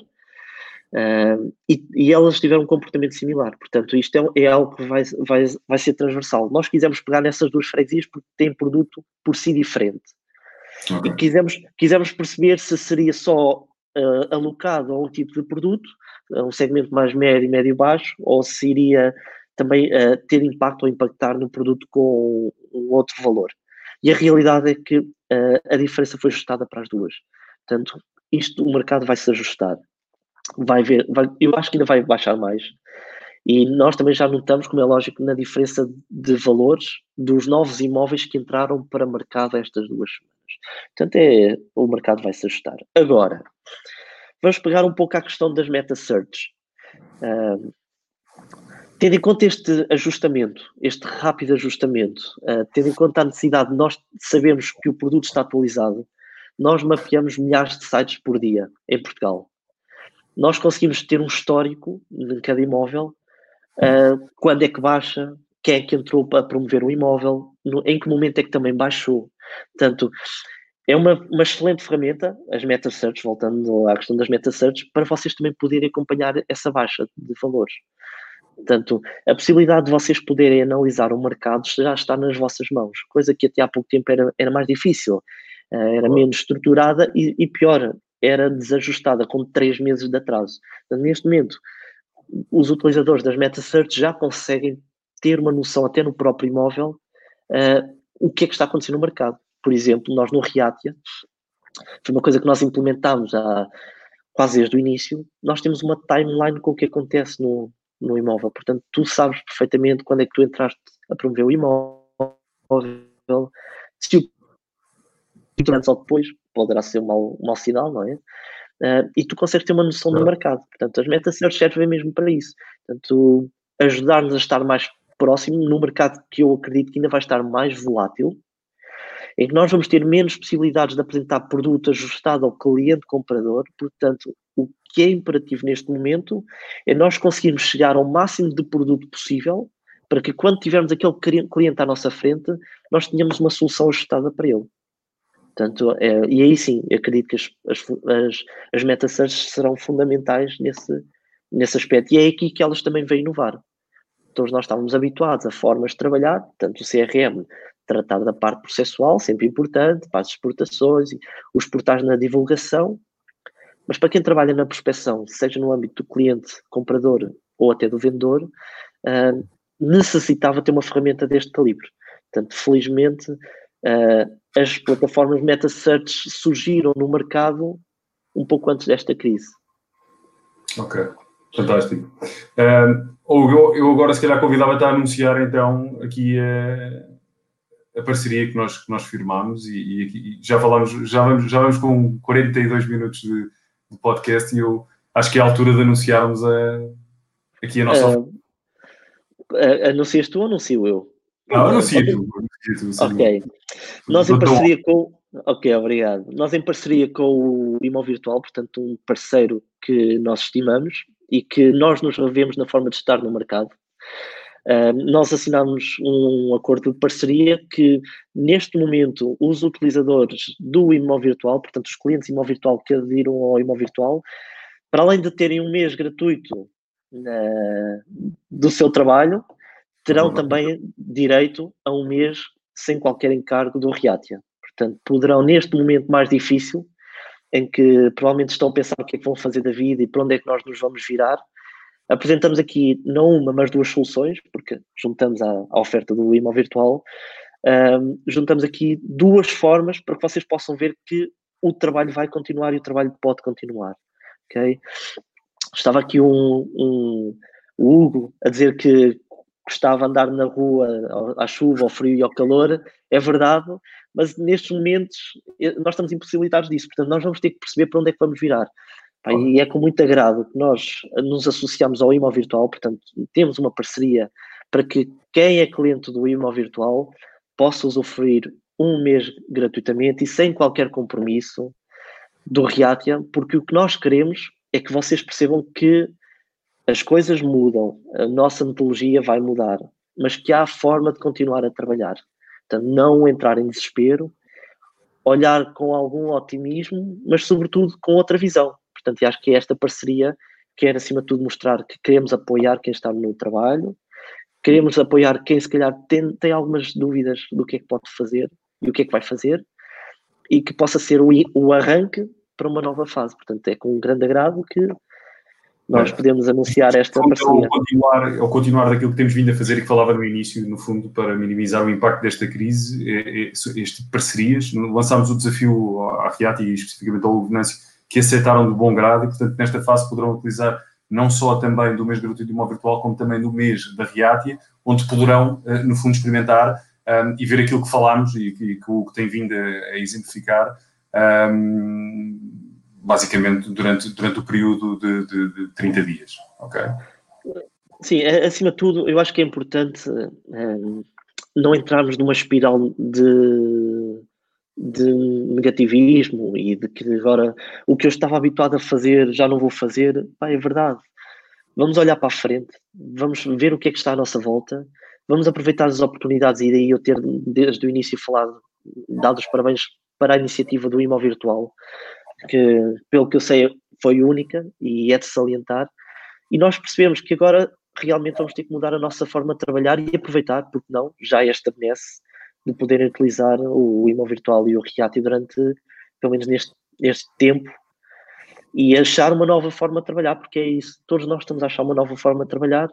[SPEAKER 2] e, e, elas tiveram um comportamento similar. Portanto, isto é, é, algo que vai, vai, vai ser transversal. Nós quisemos pegar nessas duas freguesias porque têm produto por si diferente. Okay. E quisemos, quisemos perceber se seria só alocado a um tipo de produto, a um segmento mais médio e médio-baixo, ou se iria também uh, ter impacto ou impactar no produto com um outro valor. E a realidade é que uh, a diferença foi ajustada para as duas. Portanto, isto o mercado vai se ajustar. Vai ver, vai, eu acho que ainda vai baixar mais. E nós também já notamos, como é lógico, na diferença de valores dos novos imóveis que entraram para o mercado estas duas semanas. Portanto, é, o mercado vai se ajustar. Agora, vamos pegar um pouco a questão das meta search. Uh, Tendo em conta este ajustamento, este rápido ajustamento, uh, tendo em conta a necessidade de nós sabermos que o produto está atualizado, nós mapeamos milhares de sites por dia em Portugal. Nós conseguimos ter um histórico de cada imóvel, uh, quando é que baixa, quem é que entrou para promover o imóvel, no, em que momento é que também baixou. Portanto, é uma, uma excelente ferramenta, as meta search, voltando à questão das meta search, para vocês também poderem acompanhar essa baixa de valores. Portanto, a possibilidade de vocês poderem analisar o mercado já está nas vossas mãos, coisa que até há pouco tempo era, era mais difícil, eh, era menos estruturada e, e pior, era desajustada com três meses de atraso. Portanto, neste momento, os utilizadores das meta search já conseguem ter uma noção, até no próprio imóvel, uh, o que é que está acontecendo no mercado. Por exemplo, nós no Reatia, foi uma coisa que nós implementámos há, quase desde o início, nós temos uma timeline com o que acontece no, no imóvel. Portanto, tu sabes perfeitamente quando é que tu entraste a promover o imóvel, se o antes ou depois, poderá ser um mau, um mau sinal, não é? Uh, e tu consegues ter uma noção do mercado. Portanto, as metas servem mesmo para isso. Portanto, ajudar-nos a estar mais próximo no mercado que eu acredito que ainda vai estar mais volátil, em que nós vamos ter menos possibilidades de apresentar produto ajustado ao cliente comprador. Portanto, o que é imperativo neste momento é nós conseguirmos chegar ao máximo de produto possível para que quando tivermos aquele cliente à nossa frente, nós tenhamos uma solução ajustada para ele. Portanto, é, e aí sim, acredito que as, as, as, as meta serão fundamentais nesse, nesse aspecto. E é aqui que elas também vêm inovar. Todos nós estávamos habituados a formas de trabalhar, tanto o CRM tratar da parte processual, sempre importante, para as exportações, os portais na divulgação, mas para quem trabalha na prospecção, seja no âmbito do cliente, comprador ou até do vendedor, uh, necessitava ter uma ferramenta deste calibre. Portanto, felizmente, uh, as plataformas Meta Search surgiram no mercado um pouco antes desta crise.
[SPEAKER 1] Ok, fantástico. Uh, eu, eu agora, se calhar, convidava-te a anunciar então aqui a, a parceria que nós, que nós firmámos e, e, já falámos, já vamos, já vamos com 42 minutos de, de podcast e eu acho que é a altura de anunciarmos a, aqui a nossa. Uh,
[SPEAKER 2] anuncias tu ou anuncio eu?
[SPEAKER 1] Não, anuncio tu.
[SPEAKER 2] Ok. Nós em parceria com. Ok, obrigado. Nós em parceria com o Imo Virtual, portanto, um parceiro que nós estimamos e que nós nos revemos na forma de estar no mercado. Uh, nós assinámos um acordo de parceria que, neste momento, os utilizadores do imóvel virtual, portanto, os clientes imóvel virtual que aderiram ao imóvel virtual, para além de terem um mês gratuito uh, do seu trabalho, terão uhum. também direito a um mês sem qualquer encargo do Reatia. Portanto, poderão, neste momento mais difícil, em que provavelmente estão a pensar o que é que vão fazer da vida e para onde é que nós nos vamos virar, Apresentamos aqui não uma, mas duas soluções, porque juntamos à oferta do imóvel virtual, um, juntamos aqui duas formas para que vocês possam ver que o trabalho vai continuar e o trabalho pode continuar. Okay? Estava aqui um, um o Hugo a dizer que gostava de andar na rua à chuva, ao frio e ao calor, é verdade, mas nestes momentos eh, nós estamos impossibilitados disso, portanto nós vamos ter que perceber para onde é que vamos virar. E é com muito agrado que nós nos associamos ao IMO Virtual, portanto, temos uma parceria para que quem é cliente do IMO Virtual possa usufruir um mês gratuitamente e sem qualquer compromisso do Reatia, porque o que nós queremos é que vocês percebam que as coisas mudam, a nossa metodologia vai mudar, mas que há forma de continuar a trabalhar. Portanto, não entrar em desespero, olhar com algum otimismo, mas sobretudo com outra visão. Portanto, acho que é esta parceria quer, acima de tudo, mostrar que queremos apoiar quem está no trabalho, queremos apoiar quem, se calhar, tem, tem algumas dúvidas do que é que pode fazer e o que é que vai fazer, e que possa ser o, o arranque para uma nova fase. Portanto, é com um grande agrado que nós é. podemos anunciar esta parceria.
[SPEAKER 1] Ao continuar, ao continuar daquilo que temos vindo a fazer e que falava no início, no fundo, para minimizar o impacto desta crise, é, é, este tipo de parcerias, lançámos o desafio à Fiat e especificamente ao Venâncio que aceitaram de bom grado e, portanto, nesta fase poderão utilizar não só também do mês gratuito de imóvel virtual, como também do mês da Reatia, onde poderão, eh, no fundo, experimentar um, ehm, e ver aquilo que falámos e, que, que o que tem vindo a, a exemplificar, um, ehm, basicamente durante, durante o período de, de, de 30 dias. Ok?
[SPEAKER 2] Sim, acima de tudo, eu acho que é importante um, não entrarmos numa espiral de, de negativismo e de que agora o que eu estava habituado a fazer já não vou fazer. Pá, é verdade. Vamos olhar para a frente, vamos ver o que é que está à nossa volta, vamos aproveitar as oportunidades e daí eu ter desde o início falado, dado os parabéns para a iniciativa do IMO Virtual, que pelo que eu sei foi única e é de salientar. E nós percebemos que agora realmente vamos ter que mudar a nossa forma de trabalhar e aproveitar, porque não, já esta benesse de poderem utilizar o IMO virtual e o RIATI durante, pelo menos neste, neste tempo, e achar uma nova forma de trabalhar, porque é isso, todos nós estamos a achar uma nova forma de trabalhar.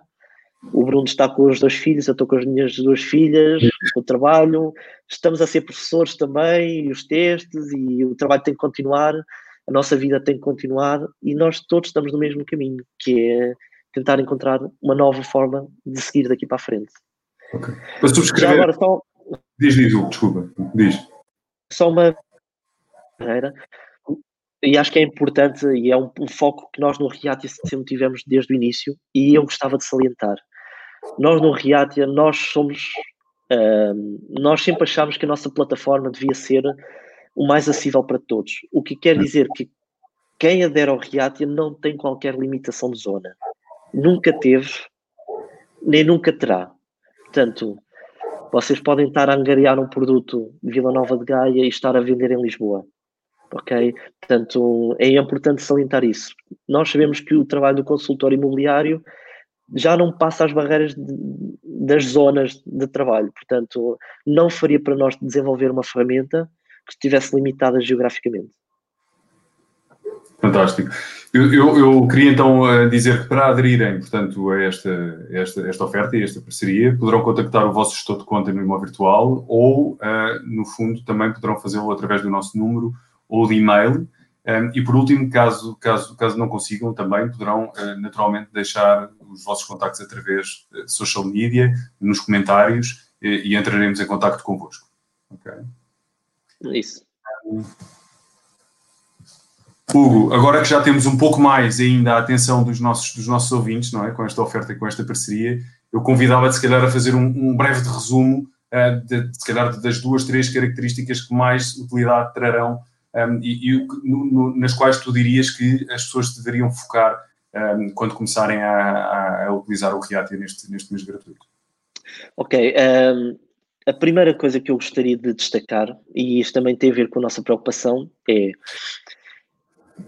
[SPEAKER 2] O Bruno está com os dois filhos, eu estou com as minhas duas filhas, o trabalho, estamos a ser professores também, e os testes, e o trabalho tem que continuar, a nossa vida tem que continuar, e nós todos estamos no mesmo caminho, que é tentar encontrar uma nova forma de seguir daqui para a frente.
[SPEAKER 1] Ok. Para subscrever. Já agora só. Diz, diz, desculpa, diz.
[SPEAKER 2] Só uma carreira. E acho que é importante e é um, um foco que nós no Reatia sempre tivemos desde o início e eu gostava de salientar. Nós no Reatia, nós somos. Uh, nós sempre achámos que a nossa plataforma devia ser o mais acessível para todos. O que quer dizer que quem adere ao Reatia não tem qualquer limitação de zona nunca teve, nem nunca terá. Portanto, vocês podem estar a angariar um produto de Vila Nova de Gaia e estar a vender em Lisboa. Ok? Portanto, é importante salientar isso. Nós sabemos que o trabalho do consultor imobiliário já não passa as barreiras de, das zonas de trabalho. Portanto, não faria para nós desenvolver uma ferramenta que estivesse limitada geograficamente.
[SPEAKER 1] Fantástico. Eu, eu, eu, queria então eh, dizer que para aderirem, portanto, a esta, esta, esta oferta e esta parceria, poderão contactar o vosso gestor de conta no imóvel virtual ou, uh, no fundo, também poderão fazê-lo através do nosso número ou de e-mail. Um, e por último, caso, caso, caso não consigam, também poderão uh, naturalmente deixar os vossos contactos através de social media, nos comentários, e, e entraremos em contato convosco. Ok?
[SPEAKER 2] Isso. Um,
[SPEAKER 1] Hugo, agora que já temos um pouco mais ainda a atenção dos nossos, dos nossos ouvintes, não é? Com esta oferta e com esta parceria, eu convidava-te, se calhar, a fazer um, um breve resumo, uh, de, se calhar, das duas, três características que mais utilidade trarão um, ehm, e, e no, no, nas quais tu dirias que as pessoas deveriam focar um, ehm, quando começarem a, a, a, utilizar o Reatia neste, neste mês gratuito.
[SPEAKER 2] Ok. Um, ehm, a primeira coisa que eu gostaria de destacar, e isto também tem a ver com a nossa preocupação, é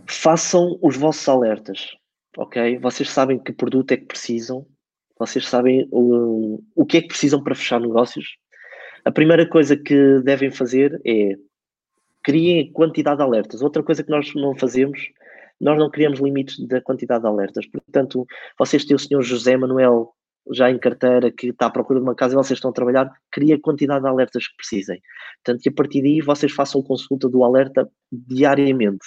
[SPEAKER 2] façam os vossos alertas, ok? Vocês sabem que produto é que precisam, vocês sabem o, o que é que precisam para fechar negócios. A primeira coisa que devem fazer é criem quantidade de alertas. Outra coisa que nós não fazemos, nós não criamos limites da quantidade de alertas. Portanto, vocês têm o senhor José Manuel já em carteira que está à procura de uma casa e vocês estão a trabalhar, cria a quantidade de alertas que precisem. Portanto, que a partir daí vocês façam consulta do alerta diariamente.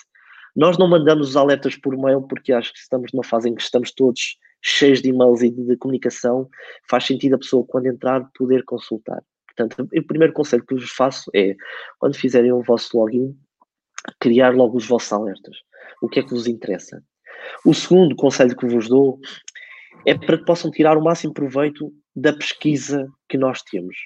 [SPEAKER 2] Nós não mandamos os alertas por mail porque acho que estamos numa fase em que estamos todos cheios de e-mails e de, comunicação. Faz sentido a pessoa, quando entrar, poder consultar. Portanto, o primeiro conselho que vos faço é, quando fizerem o vosso login, criar logo os vossos alertas. O que é que vos interessa? O segundo conselho que vos dou é para que possam tirar o máximo proveito da pesquisa que nós temos.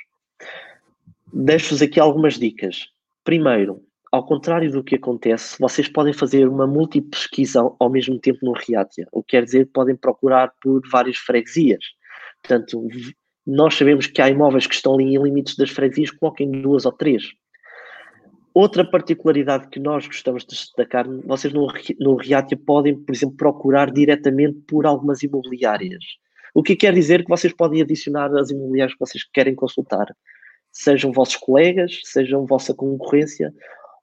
[SPEAKER 2] Deixo-vos aqui algumas dicas. Primeiro, ao contrário do que acontece, vocês podem fazer uma multi-pesquisa ao mesmo tempo no Reatia, o que quer dizer que podem procurar por várias freguesias. Portanto, nós sabemos que há imóveis que estão ali em limites das freguesias, coloquem duas ou três. Outra particularidade que nós gostamos de destacar, vocês no, no Reatia podem, por exemplo, procurar diretamente por algumas imobiliárias. O que quer dizer que vocês podem adicionar as imobiliárias que vocês querem consultar. Sejam vossos colegas, sejam vossa concorrência,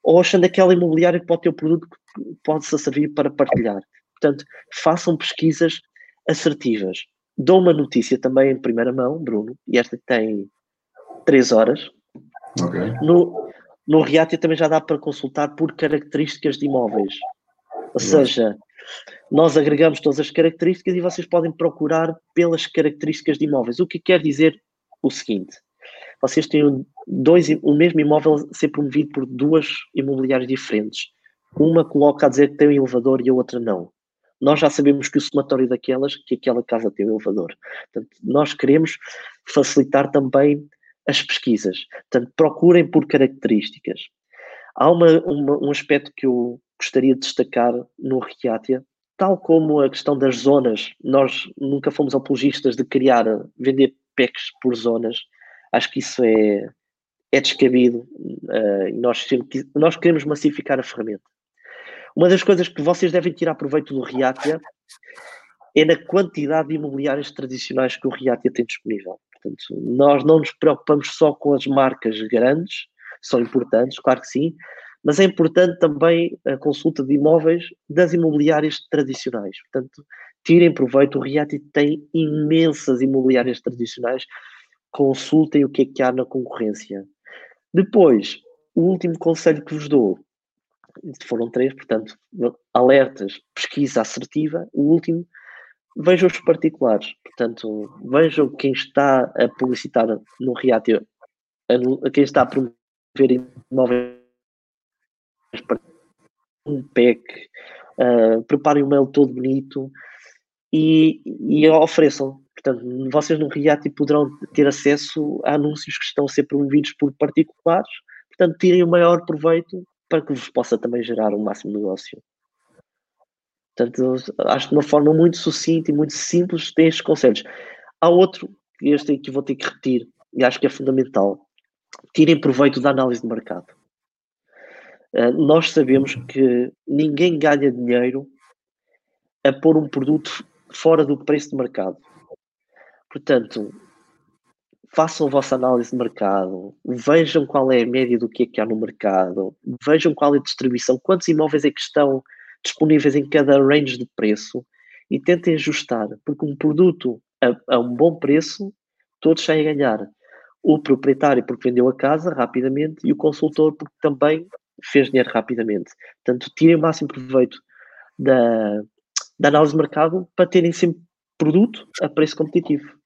[SPEAKER 2] ou achando aquela imobiliária que pode ter o produto que pode-se servir para partilhar. Portanto, façam pesquisas assertivas. Dou uma notícia também em primeira mão, Bruno, e esta tem três horas.
[SPEAKER 1] Okay.
[SPEAKER 2] No, no Reatia também já dá para consultar por características de imóveis. Ou seja, nós agregamos todas as características e vocês podem procurar pelas características de imóveis. O que quer dizer o seguinte: vocês têm dois, o mesmo imóvel ser promovido por duas imobiliárias diferentes. Uma coloca a dizer que tem um elevador e a outra não. Nós já sabemos que o somatório daquelas, que aquela casa tem um elevador. Portanto, nós queremos facilitar também as pesquisas. Portanto, procurem por características. Há uma, uma, um aspecto que eu gostaria de destacar no Reatia, tal como a questão das zonas. Nós nunca fomos apologistas de criar, vender packs por zonas. Acho que isso é, é descabido. Uh, nós, nós queremos massificar a ferramenta. Uma das coisas que vocês devem tirar proveito do Reatia é na quantidade de imobiliários tradicionais que o Reatia tem disponível. Portanto, nós não nos preocupamos só com as marcas grandes, são importantes, claro que sim, mas é importante também a consulta de imóveis das imobiliárias tradicionais. Portanto, tirem proveito, o Reati tem imensas imobiliárias tradicionais, consultem o que é que há na concorrência. Depois, o último conselho que vos dou, foram três, portanto, alertas, pesquisa assertiva, o último, vejam os particulares, portanto, vejam quem está a publicitar no Reati, quem está a promover imóveis um uh, preparem o mail todo bonito e, e ofereçam. Portanto, vocês no React poderão ter acesso a anúncios que estão a ser promovidos por particulares. Portanto, tirem o maior proveito para que vos possa também gerar o máximo negócio. Portanto, acho que de uma forma muito sucinta e muito simples tem estes conselhos. Há outro, este aqui vou ter que repetir, e acho que é fundamental. Tirem proveito da análise de mercado. Uh, nós sabemos que ninguém ganha dinheiro a pôr um produto fora do preço de mercado. Portanto, façam a vossa análise de mercado, vejam qual é a média do que é que há no mercado, vejam qual é a distribuição, quantos imóveis é que estão disponíveis em cada range de preço e tentem ajustar, porque um produto a, a um bom preço, todos saem a ganhar. O proprietário porque vendeu a casa rapidamente e o consultor porque também fez dinheiro rapidamente. Portanto, tirem o máximo proveito da, da análise de mercado para terem sempre produto a preço competitivo.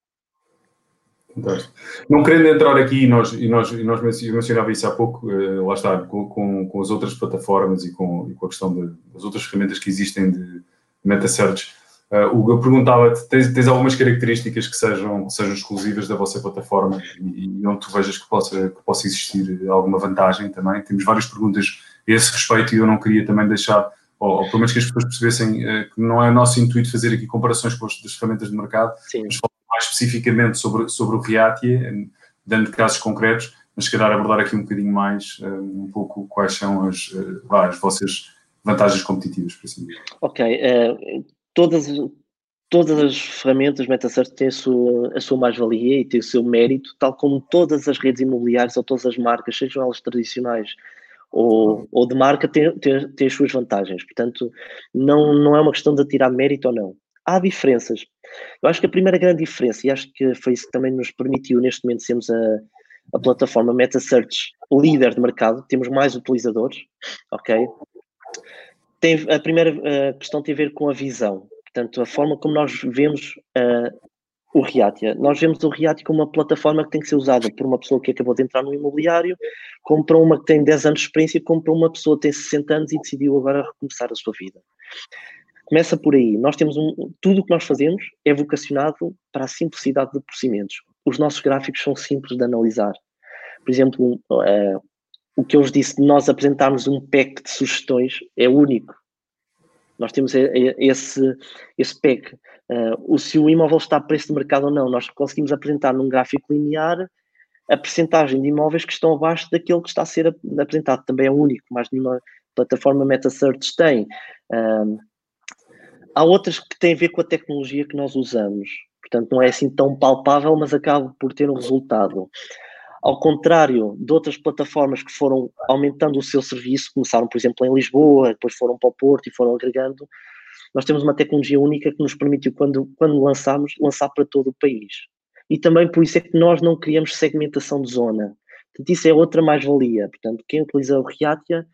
[SPEAKER 1] Não querendo entrar aqui, e nós, e nós, e nós mencionava isso há pouco, uh, lá está, com, com, com, as outras plataformas e com, e com a questão de, das outras ferramentas que existem de meta search, uh, Hugo, eu perguntava-te, tens, tens, algumas características que sejam, sejam exclusivas da vossa plataforma e, e onde tu vejas que possa, que possa existir alguma vantagem também? Temos várias perguntas a esse respeito e eu não queria também deixar ou, ou pelo menos que as pessoas percebessem uh, que não é nosso intuito fazer aqui comparações com as ferramentas de mercado, Sim. mas falar mais especificamente sobre, sobre o Reatia, dando casos concretos, mas se calhar abordar aqui um bocadinho mais uh, um pouco quais são as, uh, as vossas vantagens competitivas, por assim dizer.
[SPEAKER 2] Ok, todas, todas as ferramentas MetaSearch têm a sua, sua mais-valia e têm o seu mérito, tal como todas as redes imobiliárias ou todas as marcas, sejam elas tradicionais ou, ou de marca tem, as suas vantagens. Portanto, não, não é uma questão de tirar mérito ou não. Há diferenças. Eu acho que a primeira grande diferença, e acho que foi isso que também nos permitiu neste momento sermos a, a plataforma MetaSearch líder de mercado, temos mais utilizadores, ok? Tem, a primeira a questão tem a ver com a visão, portanto, a forma como nós vemos uh, o Reatia. Nós vemos o Reatia como uma plataforma que tem que ser usada por uma pessoa que acabou de entrar no imobiliário, como para uma que tem 10 anos de experiência, como para uma pessoa que tem 60 anos e decidiu agora recomeçar a sua vida. Começa por aí. Nós temos um, tudo o que nós fazemos é vocacionado para a simplicidade de procedimentos. Os nossos gráficos são simples de analisar. Por exemplo, uh, o que eu vos disse nós apresentarmos um pack de sugestões é único. Nós temos esse, esse pack uh, o, se o imóvel está a preço de mercado ou não. Nós conseguimos apresentar num gráfico linear a percentagem de imóveis que estão abaixo daquele que está a ser apresentado. Também é único, mais nenhuma plataforma MetaSearch tem. Uh, há outras que têm a ver com a tecnologia que nós usamos. Portanto, não é assim tão palpável, mas acaba por ter um resultado. Ao contrário de outras plataformas que foram aumentando o seu serviço, começaram, por exemplo, em Lisboa, depois foram para o Porto e foram agregando, nós temos uma tecnologia única que nos permitiu, quando, quando lançámos, lançar para todo o país. E também por isso é que nós não criamos segmentação de zona. Portanto, isso é outra mais-valia. Portanto, quem utiliza o Reatia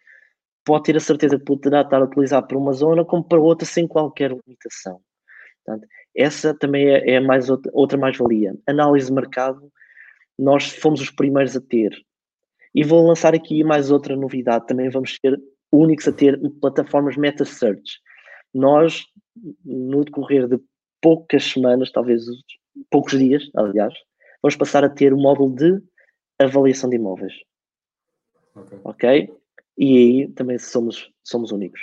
[SPEAKER 2] pode ter a certeza que poderá estar a utilizar para uma zona como para outra sem qualquer limitação. Portanto, essa também é, é mais outra mais-valia. Análise de mercado, nós fomos os primeiros a ter. E vou lançar aqui mais outra novidade. Também vamos ser únicos a ter plataformas meta search nós no decorrer de poucas semanas, talvez poucos dias, aliás, vamos passar a ter o módulo de avaliação de imóveis. Ok? okay? E aí também somos, somos únicos.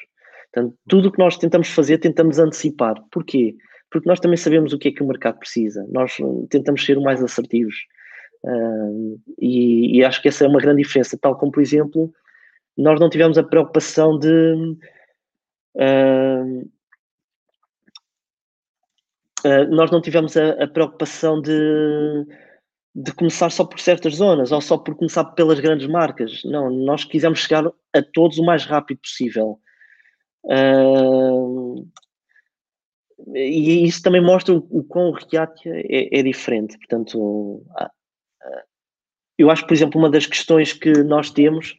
[SPEAKER 2] Portanto, tudo o que nós tentamos fazer, tentamos antecipar. Porquê? Porque nós também sabemos o que é que o mercado precisa. Nós tentamos ser o mais assertivos. E, e, acho que essa é uma grande diferença. Tal como, por exemplo, nós não tivemos a preocupação de. Uh, uh, nós não tivemos a, a preocupação de, de começar só por certas zonas ou só por começar pelas grandes marcas. Não, nós quisemos chegar a todos o mais rápido possível. Uh, e isso também mostra o, o quão o React é, é, diferente. Portanto, eu acho, por exemplo, uma das questões que nós temos,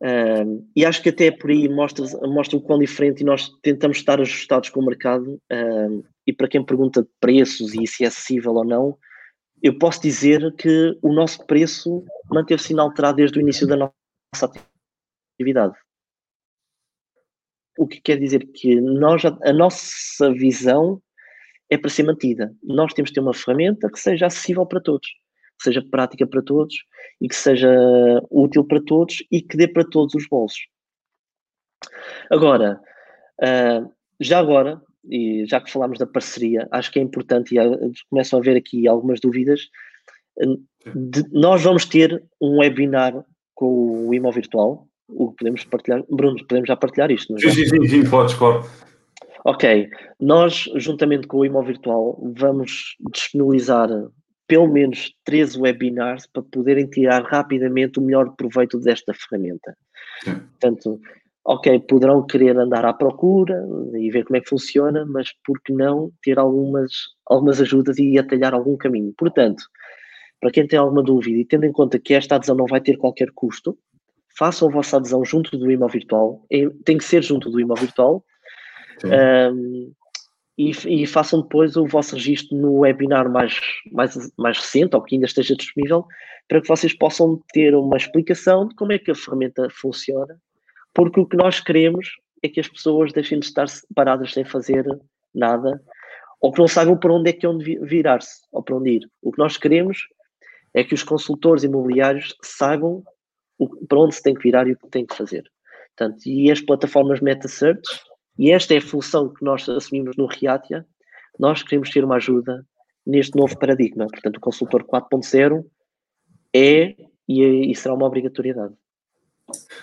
[SPEAKER 2] uh, e acho que até por aí mostra, mostra o quão diferente e nós tentamos estar ajustados com o mercado. e para quem pergunta de preços e se é acessível ou não, eu posso dizer que o nosso preço manteve-se inalterado desde o início da nossa atividade. O que quer dizer que nós, a nossa visão é para ser mantida. Nós temos que ter uma ferramenta que seja acessível para todos, que seja prática para todos e que seja útil para todos e que dê para todos os bolsos. Agora, ah, já agora, e já que falámos da parceria, acho que é importante e começam a haver aqui algumas dúvidas. De, nós vamos ter um webinar com o IMO Virtual, o podemos partilhar. Bruno, podemos já partilhar isto, não
[SPEAKER 1] é? Sim, sim, sim, podes, claro.
[SPEAKER 2] Ok, nós, juntamente com o IMO Virtual, vamos disponibilizar pelo menos 13 webinars para poderem tirar rapidamente o melhor proveito desta ferramenta. Sim. Portanto, ok, poderão querer andar à procura e ver como é que funciona, mas por que não ter algumas, algumas ajudas e atalhar algum caminho? Portanto, para quem tem alguma dúvida e tendo em conta que esta adesão não vai ter qualquer custo, façam a vossa adesão junto do imóvel virtual, tem que ser junto do imóvel virtual, um, e, e, façam depois o vosso registro no webinar mais, mais, mais recente, ou que ainda esteja disponível, para que vocês possam ter uma explicação de como é que a ferramenta funciona porque o que nós queremos é que as pessoas deixem de estar paradas sem fazer nada ou que não saibam para onde é que onde virar-se ou para onde ir. O que nós queremos é que os consultores imobiliários saibam o, para onde se tem que virar e o que tem que fazer. Portanto, e as plataformas MetaSearch, e esta é a função que nós assumimos no Reatia, nós queremos ter uma ajuda neste novo paradigma. Portanto, o consultor 4.0 é e, e será uma obrigatoriedade.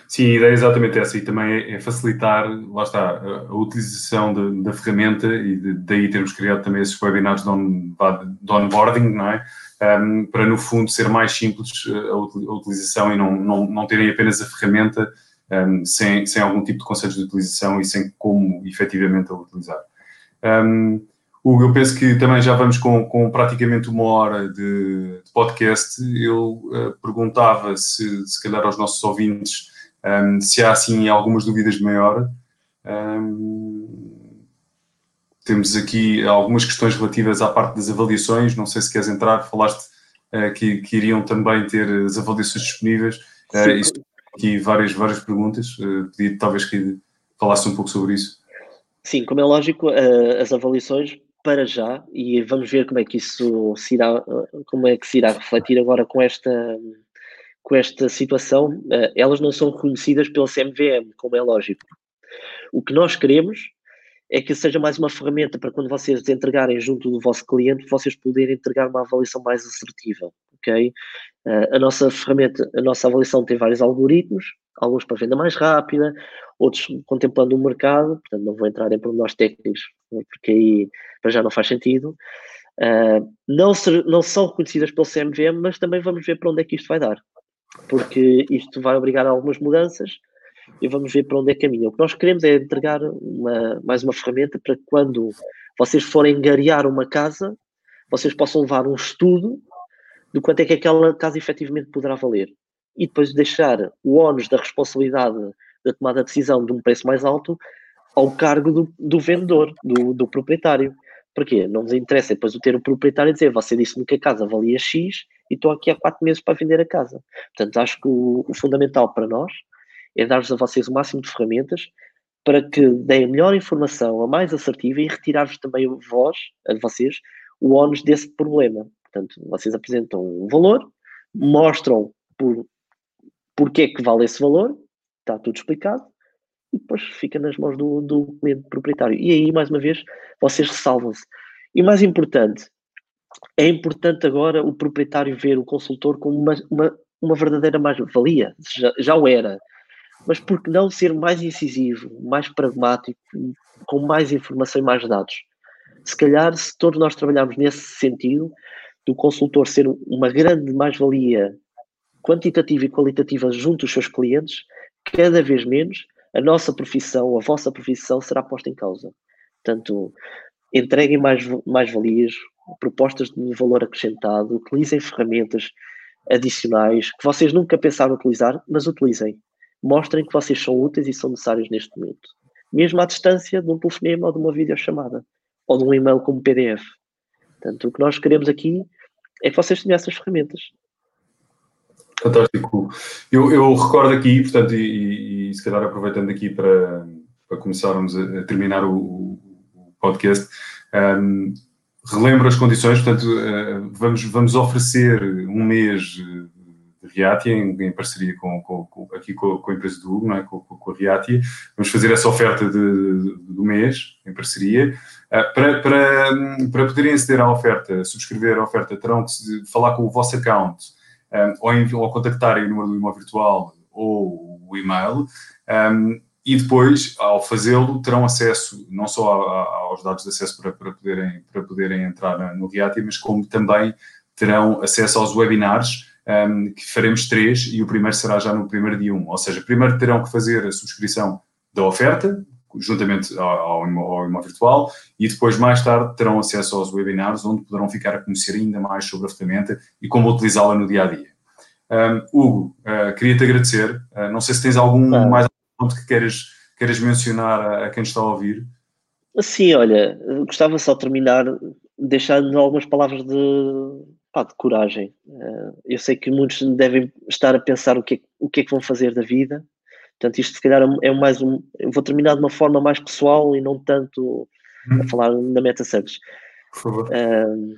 [SPEAKER 1] Sim, a ideia é exatamente essa e também é, é facilitar, lá está, a, utilização de, da ferramenta e de, daí termos criado também esses webinars de, on, de onboarding, não é? Um, para no fundo ser mais simples eh, a, a utilização e não, não, não terem apenas a ferramenta um, sem, sem algum tipo de conceitos de utilização e sem como efetivamente a utilizar. Um, Hugo, eu penso que também já vamos com, com praticamente uma hora de, de podcast. Eu uh, perguntava se, se calhar aos nossos ouvintes um, se há assim algumas dúvidas maior. Um, temos aqui algumas questões relativas à parte das avaliações. Não sei se queres entrar, falaste uh, que, que, iriam também ter as avaliações disponíveis. Uh, isso, aqui várias, várias perguntas. Uh, pedi talvez que falasse um pouco sobre isso.
[SPEAKER 2] Sim, como é lógico, as avaliações para já e vamos ver como é que isso se irá, como é que se irá refletir agora com esta com esta situação. Eh, elas não são reconhecidas pelo CMVM, como é lógico. O que nós queremos é que seja mais uma ferramenta para quando vocês entregarem junto do vosso cliente, vocês poderem entregar uma avaliação mais assertiva, ok? Eh, a nossa ferramenta, a nossa avaliação tem vários algoritmos, alguns para venda mais rápida, outros contemplando o mercado, portanto não vou entrar em pormenores técnicos, porque aí para já não faz sentido. Uh, não, ser, não são reconhecidas pelo CMVM, mas também vamos ver para onde é que isto vai dar, porque isto vai obrigar a algumas mudanças e vamos ver para onde é que caminha. O que nós queremos é entregar uma, mais uma ferramenta para quando vocês forem garear uma casa, vocês possam levar um estudo de quanto é que aquela casa efetivamente poderá valer e depois deixar o ónus da responsabilidade da tomada de decisão de um preço mais alto ao cargo do, do vendedor, do, do proprietário. Porquê? Não nos interessa depois o ter o proprietário dizer você disse-me que a casa valia X e estou aqui há quatro meses para vender a casa. Portanto, acho que o, o fundamental para nós é dar-vos a vocês o máximo de ferramentas para que deem melhor informação, a mais assertiva e retirar-vos também vós, a vocês, o ónus desse problema. Portanto, vocês apresentam um valor, mostram por, porque é que vale esse valor, está tudo explicado, e depois fica nas mãos do, do cliente proprietário. E aí, mais uma vez, vocês ressalvam-se. E mais importante, é importante agora o proprietário ver o consultor como uma, uma, uma verdadeira mais-valia. Já, já o era. Mas por que não ser mais incisivo, mais pragmático, com mais informação e mais dados? Se calhar, se todos nós trabalharmos nesse sentido, do consultor ser uma grande mais-valia quantitativa e qualitativa junto dos seus clientes, cada vez menos a nossa profissão, a vossa profissão será posta em causa. Portanto, entreguem mais, mais valias, propostas de valor acrescentado, utilizem ferramentas adicionais que vocês nunca pensaram utilizar, mas utilizem. Mostrem que vocês são úteis e são necessários neste momento. Mesmo à distância de um telefonema ou de uma videochamada, ou de um e-mail como PDF. Portanto, o que nós queremos aqui é que vocês tenham essas ferramentas.
[SPEAKER 1] Fantástico. Eu, eu recordo aqui, portanto, e, e, se calhar aproveitando aqui para, para começarmos a, a terminar o, o podcast, um, relembro as condições, portanto, uh, vamos, vamos oferecer um mês Riatia em, em parceria com, com, com aqui com, com, a empresa do Hugo, é? com, com, a Riatia. Vamos fazer essa oferta de, de, do mês em parceria. Uh, para, para, para poderem aceder à oferta, subscrever a oferta, terão que falar com o vosso account um, ou, ou contactarem o número do imóvel virtual ou o e-mail. E depois, ao fazê-lo, terão acesso não só aos dados de acesso para, para, poderem, para poderem entrar no Riati, mas como também terão acesso aos webinars, um, que faremos três, e o primeiro será já no primeiro dia um. Ou seja, primeiro terão que fazer a subscrição da oferta, juntamente ao, ao, virtual, e depois, mais tarde, terão acesso aos webinars, onde poderão ficar a conhecer ainda mais sobre a ferramenta e como utilizá-la no dia a dia. Um, Hugo, uh, queria-te agradecer. Uh, não sei se tens algum ah. mais ponto que queiras, queiras mencionar a, a, quem está a ouvir.
[SPEAKER 2] Sim, olha, gostava só de terminar deixando algumas palavras de, pá, de coragem. Uh, eu sei que muitos devem estar a pensar o que, é, o que é que vão fazer da vida. Portanto, isto se calhar é mais um. Eu vou terminar de uma forma mais pessoal e não tanto hum. a falar na meta service. Por favor. Uh,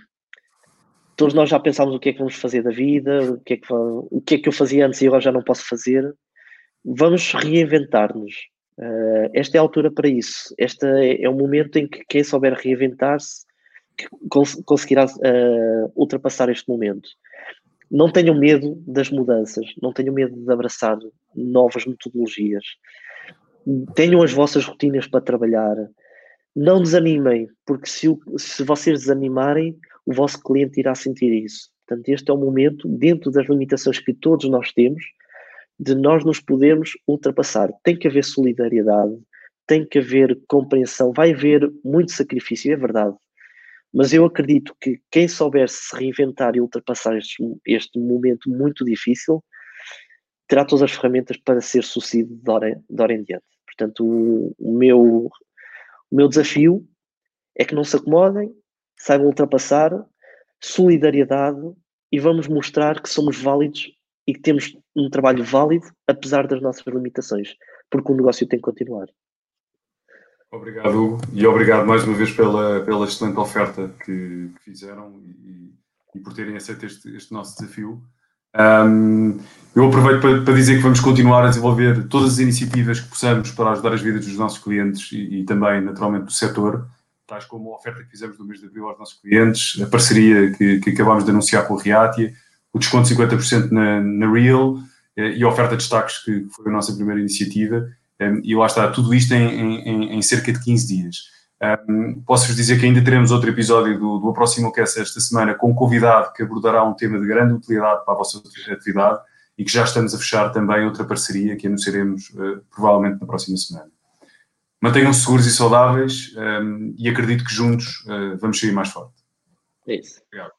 [SPEAKER 2] todos nós já pensámos o que é que vamos fazer da vida, o que é que, o que, é que eu fazia antes e agora já não posso fazer. Vamos reinventar-nos. Uh, esta é a altura para isso. Este é, é o momento em que quem souber reinventar-se cons conseguirá uh, ultrapassar este momento. Não tenham medo das mudanças, não tenham medo de abraçar novas metodologias. Tenham as vossas rotinas para trabalhar. Não desanimem, porque se, se vocês desanimarem, o vosso cliente irá sentir isso. Portanto, este é o momento, dentro das limitações que todos nós temos, de nós nos podermos ultrapassar. Tem que haver solidariedade, tem que haver compreensão, vai haver muito sacrifício, é verdade. Mas eu acredito que quem souber se reinventar e ultrapassar este, este momento muito difícil, terá todas as ferramentas para ser sucedido de hora, de hora em diante. Portanto, o, o, meu, o meu desafio é que não se acomodem, saibam ultrapassar, solidariedade e vamos mostrar que somos válidos e que temos um trabalho válido apesar das nossas limitações, porque o negócio tem que continuar.
[SPEAKER 1] Obrigado, Hugo, e obrigado mais uma vez pela, pela excelente oferta que, que fizeram e, e, por terem aceito este, este nosso desafio. Um, eu aproveito para, para, dizer que vamos continuar a desenvolver todas as iniciativas que possamos para ajudar as vidas dos nossos clientes e, e também, naturalmente, do setor tais como a oferta que fizemos no mês de abril aos nossos clientes, a parceria que, que acabámos de anunciar com a Riatia, o desconto de 50% na, na Real eh, e a oferta de destaques, que foi a nossa primeira iniciativa. Eh, e lá está, tudo isto em, em, em cerca de 15 dias. Um, eh, Posso-vos dizer que ainda teremos outro episódio do, do Aproximo Cast esta semana com um convidado que abordará um tema de grande utilidade para a vossa atividade e que já estamos a fechar também outra parceria que anunciaremos uh, provavelmente na próxima semana. Mantenham-se seguros e saudáveis um, e acredito que juntos uh, vamos sair mais forte.
[SPEAKER 2] É isso. Obrigado.